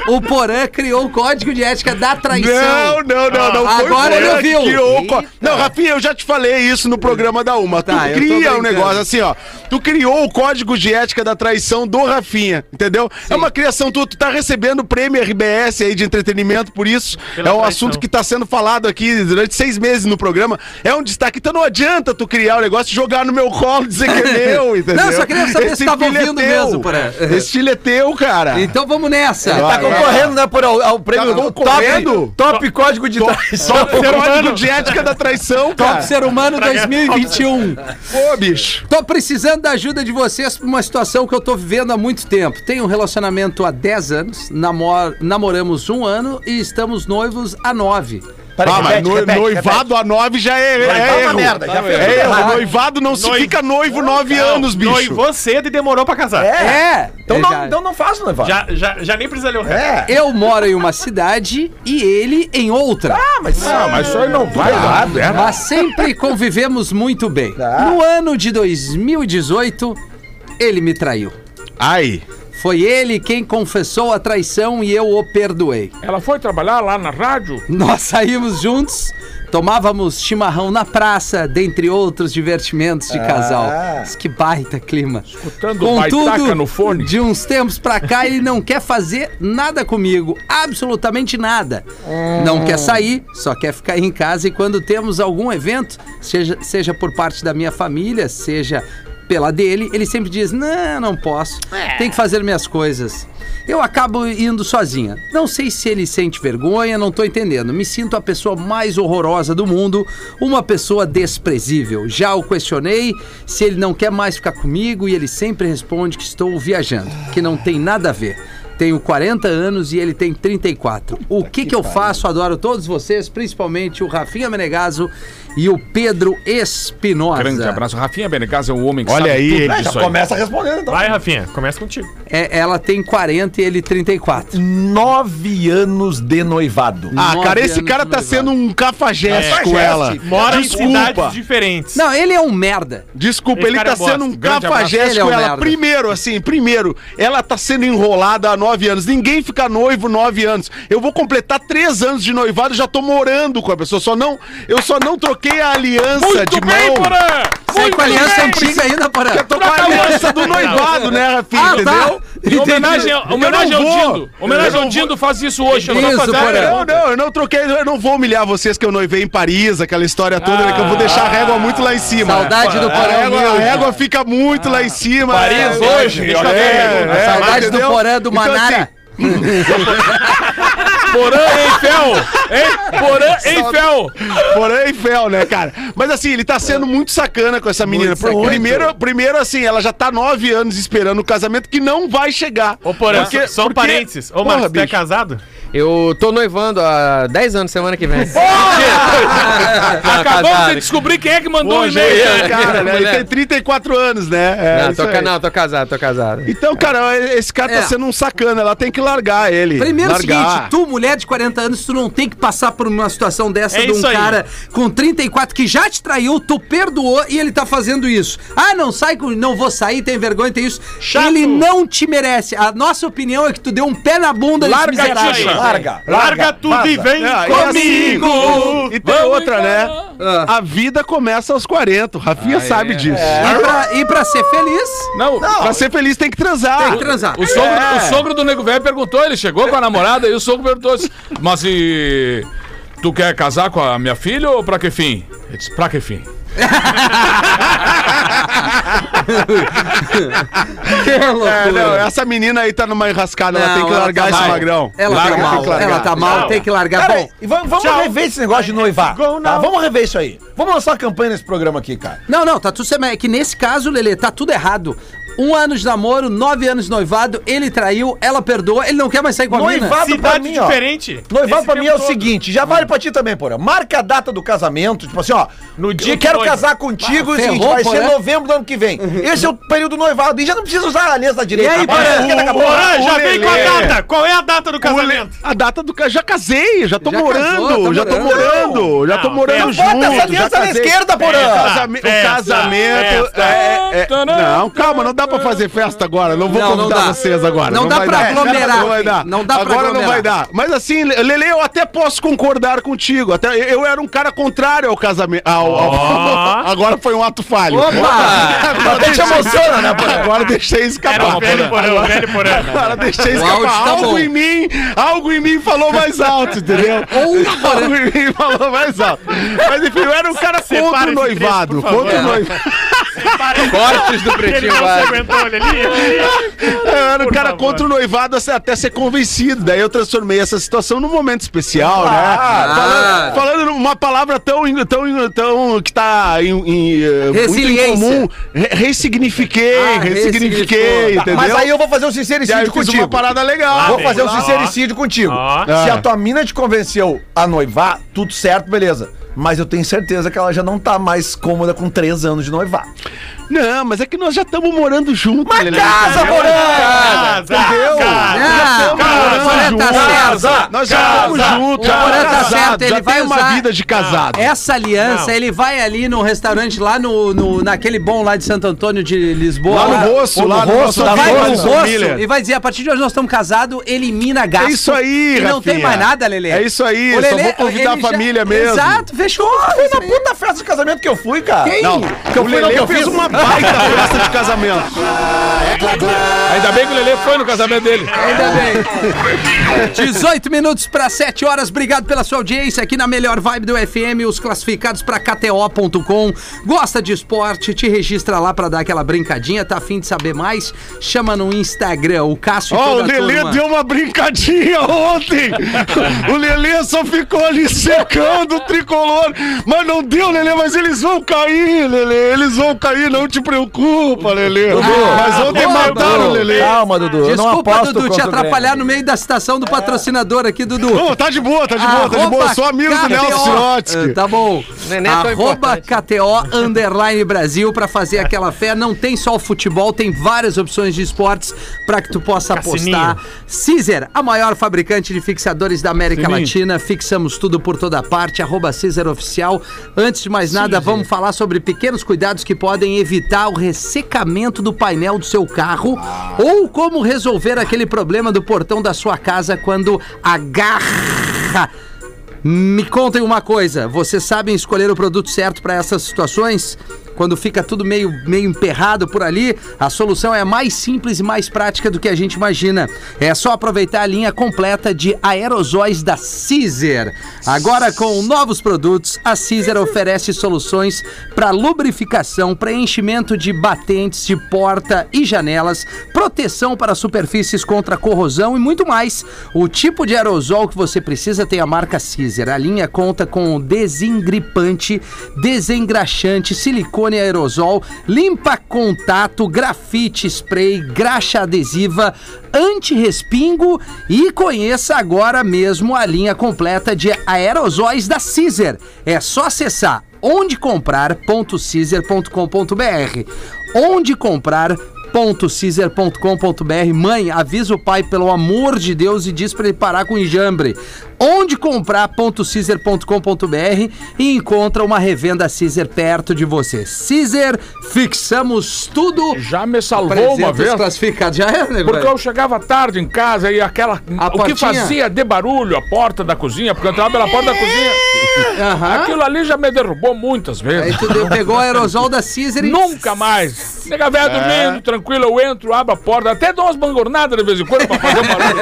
o Porã criou o código de ética da traição. Não, não, não, não. Agora ele ouviu. criou. Não, Rafinha, eu já te falei isso no programa da Uma. Tá, tu cria um negócio assim, ó. Tu criou o código de ética da traição do Rafinha, entendeu? É uma criação tua. Tu tá recebendo o prêmio RBS aí de entretenimento por isso. Pela é um traição. assunto que tá sendo falado aqui durante seis meses no programa. É um destaque. Então não adianta tu criar o negócio e jogar no meu colo e dizer que é meu, entendeu? Não, só queria saber se tava filho ouvindo teu. mesmo, Porã. Esse filho é teu, cara. Então vamos nessa. Tá concorrendo, né, por ao, ao prêmio Tá top, top código de traição. O código de ética da traição, Top cara. Ser Humano 2021. Pô, bicho. Tô precisando da ajuda de vocês pra uma situação que eu tô vivendo há muito tempo. Tenho um relacionamento há 10 anos, namor- namoramos um ano e estamos noivos há 9. Peraí, Ah, mas repete, no- repete, noivado a nove já é, é Noivado é uma erro. merda, já é erro. errado. Noivado não se Noivo- fica noivo nove anos, bicho. Noivou cedo e demorou pra casar. repete. É. É! Então eu não, já- então não faz noivado. Já, já, já nem precisa ler o resto. É. Eu moro em uma cidade e ele em outra. Ah, mas, Ah, mas isso aí não vai lá. Mas sempre convivemos muito bem. Tá. No ano de 2018, ele me traiu. Ai. Foi ele quem confessou a traição e eu o perdoei. Ela foi trabalhar lá na rádio? Nós saímos juntos, tomávamos chimarrão na praça, dentre outros divertimentos de casal. Mas que baita clima. Escutando baitaca no fone? de uns tempos pra cá, ele não quer fazer nada comigo, absolutamente nada. Não quer sair, só quer ficar em casa e quando temos algum evento, seja, seja por parte da minha família, seja pela dele, ele sempre diz: Não, não posso, tem que fazer minhas coisas. Eu acabo indo sozinha. Não sei se ele sente vergonha, não tô entendendo. Me sinto a pessoa mais horrorosa do mundo, uma pessoa desprezível. Já o questionei se ele não quer mais ficar comigo e ele sempre responde que estou viajando, que não tem nada a ver. Tenho 40 anos e ele tem 34. O que, que eu faço? Adoro todos vocês, principalmente o Rafinha Menegaso e o Pedro Espinosa. Grande abraço. Rafinha Benegas é um homem que Olha sabe aí, tudo ele já disso aí. começa respondendo, então. Vai, Rafinha, começa contigo. É, ela tem 40 e ele 34. Nove anos de noivado. Ah, Nove cara, esse cara tá noivado. sendo um cafajeste É, com ela. Mora em Desculpa. cidades diferentes. Não, ele é um merda. Desculpa, Esse ele tá é sendo um. Grande cafajeste é com um ela. Primeiro, assim, primeiro, ela tá sendo enrolada há nove anos. Ninguém fica noivo nove anos. Eu vou completar três anos de noivado e já tô morando com a pessoa. Só não, eu só não troquei a aliança Muito de bem, mão. Porã! Muito com a aliança bem. antiga ainda, Porã. Eu tô com a aliança do noivado, né, Rafinha? Ah, entendeu? tá. Em homenagem, ao- homenagem Eu ao. Dindo. Homenagem Eu ao. Dindo faz isso hoje. eu Isso, fazer a Porã. Não, não, eu não troquei, eu não vou humilhar vocês que eu noivei em Paris, aquela história toda, né, que eu vou deixar a régua muito lá em cima. Saudade do a Porã régua, a régua fica muito lá em cima. Paris É, hoje, é, eu é, é, Saudade do? Porã do Então, Manara. Porã Eiffel. Hein? Porã Eiffel. Porém, Eiffel, né, cara? Mas assim, ele tá sendo muito sacana com essa menina. Por- Primeiro, primeiro, assim, ela já tá nove anos esperando o casamento que não vai chegar. Ô, Porã, Porque- só, um porque- parênteses. Ô, Marcos, tu é casado? Eu tô noivando há 10 anos, semana que vem. Acabamos de descobrir quem é que mandou o Hoje e-mail. é, cara, né? Ele tem 34 anos, né? É, Não, tô, não, tô casado, tô casado. Então, cara, esse cara É. tá sendo um sacana. Ela tem que largar ele. Primeiro é o largar. seguinte, tu, mulher de 40 anos, tu não tem que passar por uma situação dessa É de um isso aí. cara com 34 que já te traiu, tu perdoou e ele tá fazendo isso. Ah, não sai com. Não vou sair, tem vergonha, tem isso. Chato. Ele não te merece. A nossa opinião é que tu deu um pé na bunda desse Larga miserável. isso aí. Larga, Larga tudo e vem É, comigo! assim, e tem Vamos outra, né? Ah. A vida começa aos 40. O Rafinha sabe disso. E, pra, e pra ser feliz, Não, Pra ser feliz tem que transar. tem que transar. O sogro, É. o sogro do nego velho perguntou, ele chegou com a namorada e o sogro perguntou assim, mas e tu quer casar com a minha filha ou pra que fim? Ele disse, pra que fim? Que loucura. É, não, essa menina aí tá numa enrascada, ela Não, tem que ela largar tá esse mal. magrão. Ela Larga, tá mal, largar. ela tá mal, tem que largar. Cara, Bom, vamos, Tchau. rever esse negócio de noivar. Go Tá? Vamos rever isso aí. Vamos lançar uma campanha nesse programa aqui, cara. Não, não, tá tudo certo. mas É que nesse caso, Lelê, tá tudo errado. Um ano de namoro, nove anos de noivado, ele traiu, ela perdoa, ele não quer mais sair com a mina. Noivado pra mim, ó. diferente. Noivado Esse pra mim é o todo. seguinte, já vale pra ti também, porra. Marca a data do casamento, tipo assim, ó. No dia eu que quero noiva. casar contigo, Ah, é o seguinte, vai ser porra. novembro do ano que vem. Esse é o período do noivado. E já não precisa usar a aliança da direita. E aí, Agora, Porã? a esquerda acabou. Porã, já o vem com a Lelê. data. Qual é a data do casamento? A data do ca- já casei, já tô Já morando, casou, tá já tô morando. já tô morando junto. bota essa aliança na esquerda, Porã. O, casamento é, é- Não, calma, não dá pra fazer festa agora. Não vou Não, não convidar dá. vocês agora. Não dá vai pra dar. aglomerar, Não vai dar. não dá agora não vai dar. Mas assim, Lele, eu até posso concordar contigo. Até eu era um cara contrário ao casamento. ao- ao- Agora foi um ato falho. Opa! Agora te emociona, né? Agora deixei Era escapar. o velho porão, velho porão. Agora deixei escapar. tá algo bom. em mim, algo em mim falou mais alto, entendeu? algo em mim falou mais alto. Mas enfim, eu era um cara Separa contra o noivado. Contra o noivado. Cortes do Pretinho Básico. aguentou, ele ali. Eu era um Por cara favor. contra o noivado até ser convencido. Daí eu transformei essa situação num momento especial, né? Falando, falando uma palavra tão, tão, tão que tá em, em, eh, muito incomum. Re- Ressignifiquei, Ah, ressignifiquei, ressignificou. entendeu? Mas aí eu vou fazer um E sincericídio eu fiz contigo. uma parada legal. Vou fazer um sincericídio contigo. Se Ah. a tua mina te convenceu a noivar, tudo certo, beleza. Mas eu tenho certeza que ela já não tá mais cômoda com três anos de noivado. Não, mas é que nós já estamos morando juntos, Mas Lelê. casa, Porã! Casa, Entendeu? Ah, o Porã tá certo. Nós já estamos juntos, O já Porã tá certo, ele já vai tem uma usar- vida de casado. Essa aliança, Não. ele vai ali no restaurante, lá no, no- naquele bom lá de Santo Antônio de Lisboa. Lá no rosto, no lá no rosto rosto da da vai no e vai dizer, a partir de hoje nós estamos casados, elimina gasto. É isso aí, E não tem mais nada, Lelê. É isso aí, O só Lelê, vou convidar a já- família mesmo. Exato, fechou. Foi na puta festa de casamento que eu fui, cara. Quem? Não, Que eu fui, não, Lelê que eu fiz. uma baita festa de casamento. Ainda bem que o Lelê foi no casamento dele. Ainda bem. 18 minutos para 7 horas. Obrigado pela sua audiência aqui na melhor vibe do FM. Os classificados para KTO.com. Gosta de esporte? Te registra lá para dar aquela brincadinha. Tá afim de saber mais? Chama no Instagram. O Cássio e Ó, o Lelê turma. deu uma brincadinha ontem. o Lelê só ficou ali secando o tricolor. Mas não deu, Lelê, mas eles vão cair, Lelê. Eles vão cair, não te preocupa, Lelê. mas ontem boa, mataram o Dudu. Lelê. Calma, Dudu. não Desculpa, aposto Dudu, te atrapalhar Grêmio. no meio da citação do patrocinador aqui, Dudu. Ô, tá de boa, tá de boa, tá de boa. Eu sou amigo do Nelson. Sirotsky. Ah, Tá bom. Neném é tão Arroba. KTO Underline Brasil pra fazer aquela fé. Não tem só o futebol, tem várias opções de esportes pra que tu possa Cassininho. apostar. Caesar, a maior fabricante de fixadores da América Latina. Fixamos tudo por toda parte. Arroba Caesar Oficial. Antes de mais nada, vamos falar sobre pequenos cuidados que podem evitar o ressecamento do painel do seu carro ou como resolver aquele problema do portão da sua casa quando agarra. Me contem uma coisa, vocês sabem escolher o produto certo para essas situações? Quando fica tudo meio, meio emperrado por ali, a solução é mais simples e mais prática do que a gente imagina. É só aproveitar a linha completa de aerosóis da Caesar. Agora com novos produtos, a Caesar oferece soluções para lubrificação, preenchimento de batentes de porta e janelas, proteção para superfícies contra corrosão e muito mais. O tipo de aerosol que você precisa tem a marca Caesar. A linha conta com desengripante, desengraxante, silicone aerosol, limpa contato, grafite spray, graxa adesiva, anti-respingo e conheça agora mesmo a linha completa de aerosóis da Caesar. É só acessar ondecomprar.caesar.com.br. Onde comprar www.caesar.com.br Mãe, avisa o pai pelo amor de Deus e diz para ele parar com o enjambre. Onde comprar.caesar.com.br e encontra uma revenda Caesar perto de você. Caesar, fixamos tudo. Já me salvou uma vez. classificados. Já é, né, Porque velho? eu chegava tarde em casa e aquela. A o que portinha? fazia de barulho a porta da cozinha, porque eu entrava pela porta da cozinha. Aham. Aquilo ali já me derrubou muitas Aí vezes. tu deu- pegou o aerosol da Caesar e... Nunca mais. Nega velho dormindo, tranquilo, eu entro, abro a porta, até dou umas bangornadas de vez em quando pra fazer um barulho.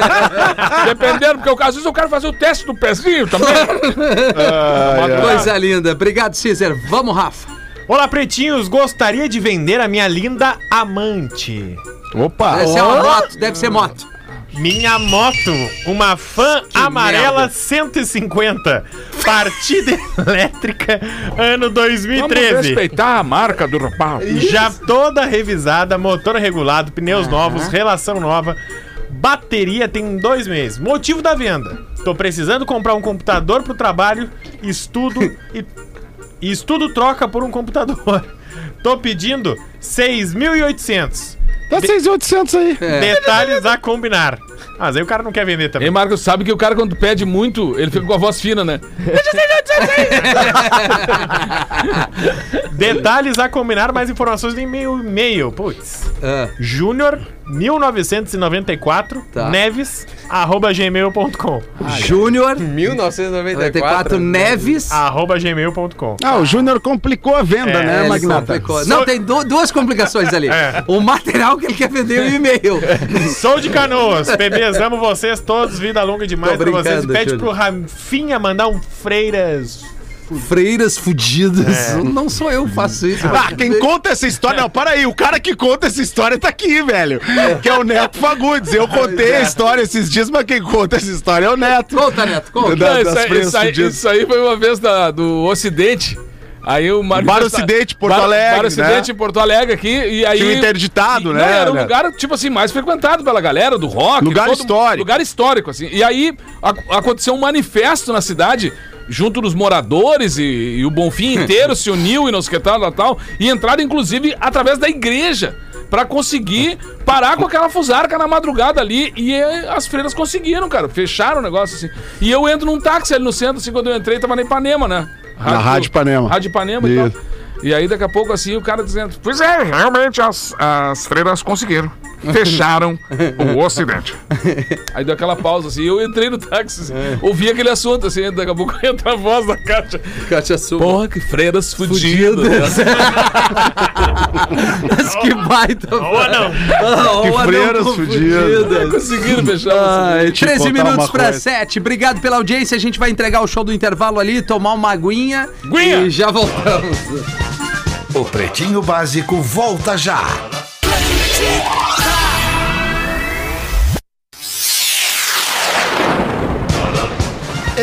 Dependendo, porque eu, às vezes eu quero fazer o teste do pezinho também. Coisa linda. Obrigado, Caesar. Vamos, Rafa. Olá, pretinhos. Gostaria de vender a minha linda amante. Opa! Deve ser uma moto, deve ser moto. Minha moto, uma fan amarela merda. 150, partida elétrica, ano Vamos 2013. respeitar a marca do rapaz. Já toda revisada, motor regulado, pneus novos, relação nova. Bateria tem dois meses. Motivo da venda. Tô precisando comprar um computador pro trabalho, estudo e, e estudo troca por um computador. Tô pedindo 6.800. Dá 6,800 aí. Detalhes a combinar. Mas aí o cara não quer vender também. Ei, Marcos, sabe que o cara quando pede muito, ele fica com a voz fina, né? Detalhes a combinar, mais informações no e-mail. e-mail. Putz. Ah, Júnior 1994 Tá. neves arroba gmail.com Júnior, 1994. 94 Neves. arroba gmail.com Ah, o Júnior complicou a venda, É, né, Magnata? complicou. Não, tem du- duas complicações ali. É. O material que ele quer vender e o e-mail. Sou de Canoas, bebês, amo vocês todos, vida longa demais pra vocês. E pede Júnior. pro Rafinha mandar um Freiras. Freiras fudidas. Não sou eu que faço isso. Ah, quem conta essa história. Não, para aí. O cara que conta essa história tá aqui, velho. Que é o Neto Fagundes. Eu contei a história esses dias, mas quem conta essa história é o Neto. Conta, Neto, conta. Da- isso, aí, isso aí- isso aí foi uma vez da- do Ocidente. Aí o Mário Bar Ocidente, Porto Alegre, Bar Ocidente né? Porto Alegre aqui. E aí, Tinha interditado, e- né, Não, era um né? lugar, tipo assim, mais frequentado pela galera do rock. Lugar histórico. Lugar histórico, assim. E aí a- aconteceu um manifesto na cidade. Junto dos moradores e, e o Bonfim inteiro se uniu e não sei que tal, tal, tal, e entraram inclusive através da igreja pra conseguir parar com aquela fusarca na madrugada ali e as freiras conseguiram, cara, fecharam o negócio assim. E eu entro num táxi ali no centro, assim, quando eu entrei, tava na Ipanema, né? Na Rádio Ipanema. Rádio Ipanema e Isso. tal. E aí, daqui a pouco, assim, o cara dizendo: Pois é, realmente as, as freiras conseguiram. Fecharam o Ocidente. Aí deu aquela pausa, assim, eu entrei no táxi, assim, ouvi aquele assunto, assim, daqui a pouco entra a voz da caixa. Caixa Sul. Porra, que freiras fudidas. né? Mas que baita. Ou não. Ah, Que freiras fudidas. Conseguiram fechar Ocidente. 13 contar minutos para coisa. 7. Obrigado pela audiência. A gente vai entregar o show do intervalo ali, tomar uma aguinha. Aguinha. E já voltamos. O Pretinho Básico volta já.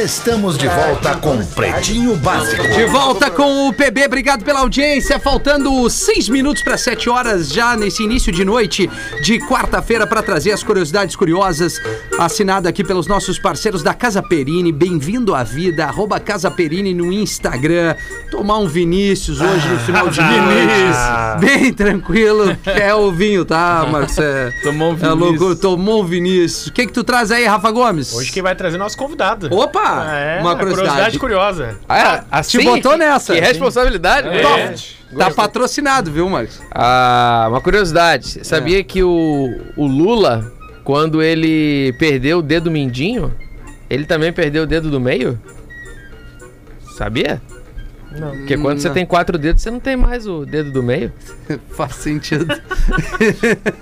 Estamos de volta com Pretinho Básico. De volta com o PB, obrigado pela audiência. Faltando 6 minutos para 7 horas, já nesse início de noite de quarta-feira, para trazer as curiosidades curiosas. Assinado aqui pelos nossos parceiros da Casa Perini. Bem-vindo à vida, arroba Casa Perini no Instagram. Tomar um Vinícius hoje no final de noite. Bem tranquilo. É o vinho, tá, Marcos? É, Tomou um É Vinícius. loucura, tomou um Vinícius. O que que tu traz aí, Rafa Gomes? Hoje quem vai trazer é nosso convidado. Opa! É, uma curiosidade. curiosa. Ah, assim, te botou nessa. Que responsabilidade. É. Top. Tá patrocinado, viu, Marcos? Ah, uma curiosidade. Sabia que o, o Lula, quando ele perdeu o dedo mindinho, ele também perdeu o dedo do meio? Sabia? Porque quando você tem quatro dedos, você não tem mais o dedo do meio. Faz sentido.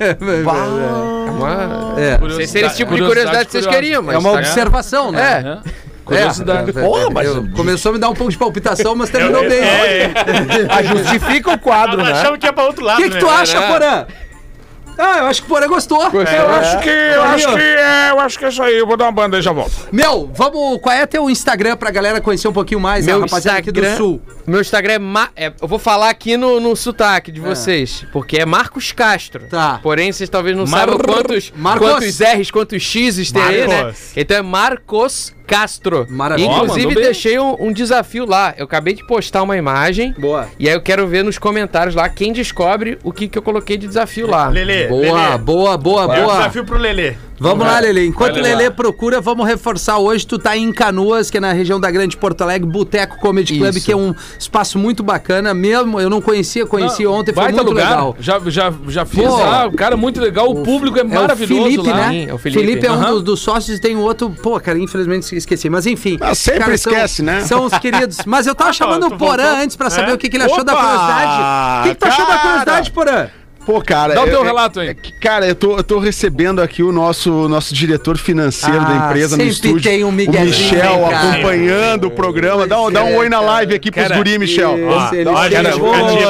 É uma... É. Não sei se era esse tipo de curiosidade que vocês queriam, mas... É uma tá- observação, né? É. É. Curiosidade. É, Porra, mas- eu- começou a me dar um pouco de palpitação, mas terminou bem. É, Ah, justifica o quadro, né? achamos que ia pra outro O lado, que, que né? tu acha, É. Porã? Ah, eu acho que o Porã gostou. Eu acho que, eu acho que é, eu acho que é isso aí. Eu vou dar uma banda e já volto. Meu, vamos. Qual é teu Instagram pra galera conhecer um pouquinho mais Meu rapaziada aqui do Sul? Meu Instagram é, Ma- é- Eu vou falar aqui no, no sotaque de vocês, porque é Marcos Castro. Tá. Porém, vocês talvez não Mar- saibam quantos, Marcos. quantos R's, quantos X's tem aí, né? Então é Marcos Castro. Maravilha. Ó, Inclusive, bem. deixei um, um desafio lá. Eu acabei de postar uma imagem. Boa. E aí eu quero ver nos comentários lá quem descobre o que, que eu coloquei de desafio lá. Lelê, Boa, Lelê. boa, boa, É um boa. desafio pro Lelê. Vamos lá, Lelê. Enquanto o Lelê. procura, vamos reforçar hoje. Tu tá em Canoas, que é na região da Grande Porto Alegre, Boteco Comedy Club, Isso. que é um espaço muito bacana. Mesmo, eu não conhecia, conheci ontem, foi muito lugar. legal. Já, já, já fiz Pô. lá. O cara é muito legal. O, público é maravilhoso o Felipe, lá. né? Sim, é o Felipe. Felipe. é um Aham. dos, dos sócios e tem um outro. Pô, cara, infelizmente esqueci. Mas enfim. Ah, sempre cara, são- esquece, né? São os queridos. Mas eu tava Ah, chamando o Porã voltou? antes pra saber É? o que, que ele achou da Opa! curiosidade. O que, que tu achou da curiosidade, Porã? Pô, cara. Dá o é- teu é- relato aí. é cara, eu tô, eu tô recebendo aqui o nosso, nosso diretor financeiro Ah, da empresa no sempre estúdio. tem um o Michel cara? acompanhando o programa. Dá, um- dá um oi na live aqui pros Cara, guri, Michel. Ó, Esse, ele ó,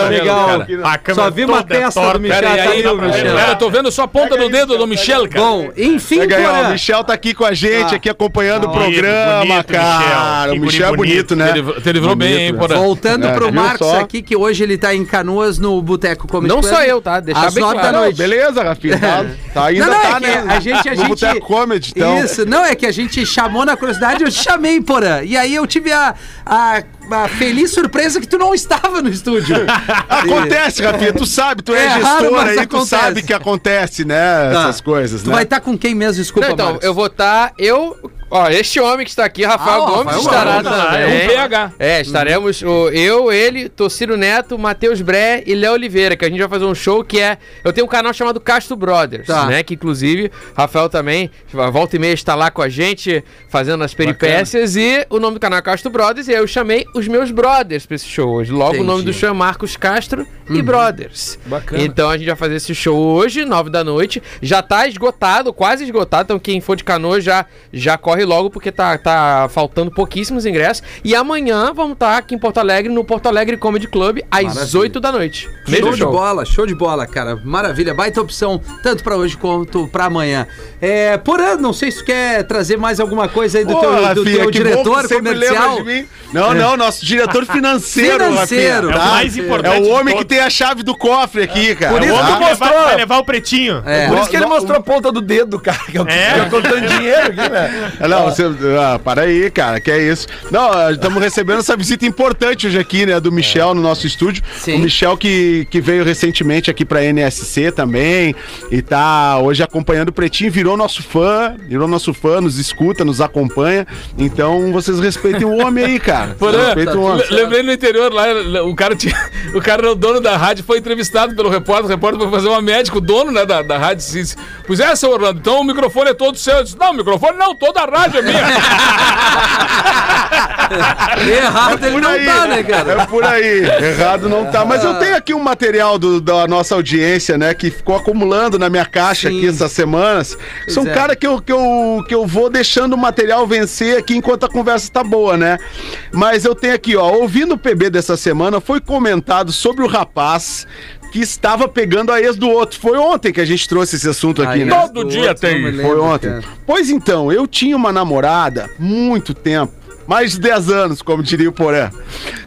legal. cara. Câmera Só vi uma testa torta. do Michel. Pera aí, tá Michel. Cara, eu tô vendo só a ponta do dedo do Michel, cara. Bom, enfim, Pega aí, ó, o. Michel tá aqui com a gente, Ah. aqui acompanhando o programa, bonito, cara. O Michel é bonito, né? Te livrou- bem, hein, né? Voltando pro Marcos só? aqui, que hoje ele tá em Canoas no Boteco Comedy Não sou eu, tá? Deixar Às bem nove da claro. Não, noite. beleza, Rafinha. Tá, tá ainda Não, não, tá, é né? a gente, a gente... Boteco Comedy, então. Isso, não, é que a gente chamou na curiosidade, eu te chamei, Porã. E aí eu tive a, a, a feliz surpresa que tu não estava no estúdio. Acontece, Rafinha, tu sabe, tu é, É gestor aí, tu acontece. sabe que acontece, né? Tá. Essas coisas, Tu né? vai estar com quem mesmo, desculpa, Não, então, Marcos? eu vou estar. eu. Ó, este homem que está aqui, Rafael Ah, Gomes, Rafael estará Gomes. também. Um PH. É, estaremos o, eu, ele, Tociro Neto, Matheus Bré e Léo Oliveira, que a gente vai fazer um show que é. Eu tenho um canal chamado Castro Brothers, Tá. né? Que inclusive, Rafael também, volta e meia, está lá com a gente, fazendo as peripécias. E o nome do canal é Castro Brothers. E aí eu chamei os meus brothers pra esse show hoje. Logo o nome Entendi. do show é Marcos Castro e Brothers. Bacana. Então a gente vai fazer esse show hoje, nove da noite. Já tá esgotado, quase esgotado. Então quem for de canoa já, já corre logo, porque tá, tá faltando pouquíssimos ingressos. E amanhã vamos estar aqui em Porto Alegre, no Porto Alegre Comedy Club, às Maravilha. 8 da noite. Show Mesmo de show. bola, show de bola, cara. Maravilha, baita opção, tanto pra hoje quanto pra amanhã. É, Porã, não sei se tu quer trazer mais alguma coisa aí do Pô, teu, do Rafinha, teu que bom diretor comercial. lembra de mim. Não, não, nosso diretor financeiro, Financeiro. Rafinha, É o tá? mais importante É o de homem que tem a chave do cofre aqui, cara. Por isso Tá? que Vai levar, vai levar o pretinho. É. Por isso que ele Não, mostrou a ponta do dedo, cara. Que eu, É. que eu tô dando dinheiro aqui, né? Não, você, ah, para aí, cara, que é isso. Não, estamos recebendo essa visita importante hoje aqui, né, do Michel no nosso estúdio. Sim. O Michel que, que veio recentemente aqui pra NSC também e tá hoje acompanhando o Pretinho, virou nosso fã, virou nosso fã, nos escuta, nos acompanha. Então vocês respeitem o homem aí, cara. Porã, Respeitem o homem. le- lembrei no interior lá, o cara tinha. O cara, o dono da rádio, foi entrevistado pelo repórter. O repórter foi fazer uma médica, o dono né, da, da rádio disse: Pois é, seu Orlando, então o microfone é todo seu. Eu disse, não, o microfone não, toda a rádio é minha. Errado ele Por não aí, tá, né, cara? É por aí. Errado não tá. Mas eu tenho aqui um material do- da nossa audiência, né? Que ficou acumulando na minha caixa Sim. aqui essas semanas. São é. cara que eu, que, eu, que eu vou deixando o material vencer aqui enquanto a conversa tá boa, né? Mas eu tenho aqui, ó. Ouvindo o PB dessa semana, foi comentado sobre o rapaz que estava pegando a ex do outro. Foi ontem que a gente trouxe esse assunto aqui, Aí, né? Todo dia outro, tem. Foi ontem. cara. Pois então, eu tinha uma namorada muito tempo, mais de 10 anos, como diria o Porã.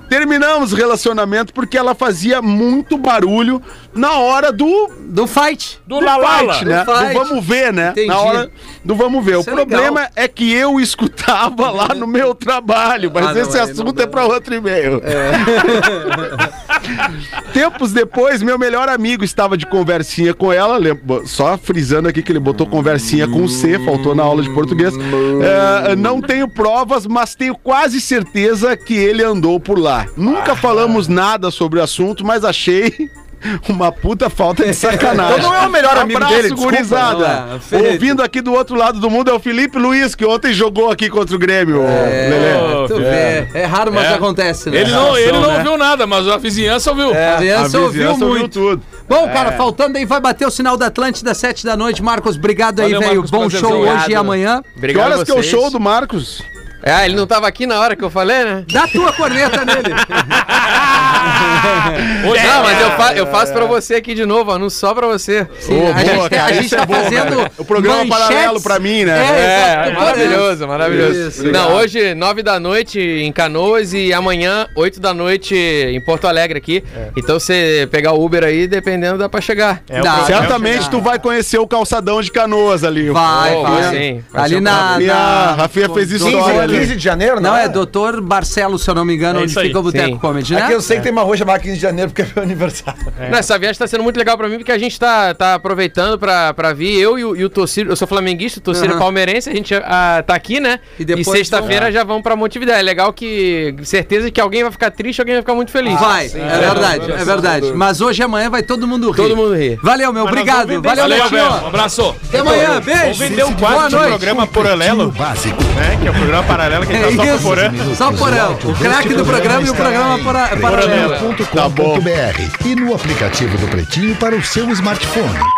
Terminamos o relacionamento porque ela fazia muito barulho na hora do Do fight. Do Lalala. fight, né? Do fight. Do vamos ver, né? Entendi. Na hora do vamos ver. Isso o é problema legal. é que eu escutava lá no meu trabalho, mas Ah, não, esse assunto é para outro e-mail. Tempos depois, meu melhor amigo estava de conversinha com ela, só frisando aqui que ele botou conversinha com C, faltou na aula de português. É, não tenho provas, mas tenho quase certeza que ele andou por lá. Nunca falamos nada sobre o assunto, mas achei uma puta falta de sacanagem. Então não é o melhor amigo Abraço, dele, desculpa, gurizada. não é. Ouvindo aqui do outro lado do mundo é o Felipe Luiz, que ontem jogou aqui contra o Grêmio. Lelê. É, tu vê. É raro, mas É. acontece, né? Ele não, ele não né? ouviu nada, mas a vizinhança ouviu. A A vizinhança ouviu vizinhança ouviu muito. tudo. Bom, cara, faltando aí, vai bater o sinal da Atlântida, sete da noite. Marcos, obrigado aí, Valeu, velho. Marcos, Bom show hoje e Obrigado. amanhã. Que Obrigado horas a que é o show do Marcos? Ah, ele não tava aqui na hora que eu falei, né? Dá tua corneta nele. Não, mas eu, fa eu faço pra você aqui de novo, anúncio só pra você. Sim, Ô, a gente, boa, cara, a gente isso é tá bom, fazendo. cara. O programa paralelo pra mim, né? É, É, exato. maravilhoso, maravilhoso. Isso, Não, hoje, nove da noite em Canoas e amanhã, oito da noite em Porto Alegre aqui. Então você pegar o Uber aí, dependendo, dá pra chegar. É Dá. Certamente tu vai conhecer o calçadão de canoas ali. Vai, Oh, vai. sim, vai Ali na. Na- Rafinha fez foi ali. 15 de janeiro, Não, é doutor Barcelo, se eu não me engano, É onde fica o Boteco. Comedy, né? Aqui eu sei que tem uma rua chamada 15 de janeiro porque é meu aniversário. Não, essa viagem tá sendo muito legal pra mim, porque a gente tá, tá aproveitando pra, pra vir, eu e o, e o eu sou flamenguista, o Aham. palmeirense, a gente ah, tá aqui, né? E E, depois sexta-feira já vamos pra Montevidéu. É legal que, certeza que alguém vai ficar triste, alguém vai ficar muito feliz. Vai, é verdade, é verdade. Mas hoje e amanhã vai todo mundo rir. Todo mundo rir. Valeu, meu, Mas obrigado. Valeu, Valeu. Um abraço. Até amanhã, beijo. Vamos vender um Boa quadro de noite. programa paralelo, Básico. né? Que é o programa paralelo que a É gente tá só procurando. Só porão. O craque do programa e o programa para, paralelo. Pretinho.com.br e no aplicativo do Pretinho para o seu smartphone.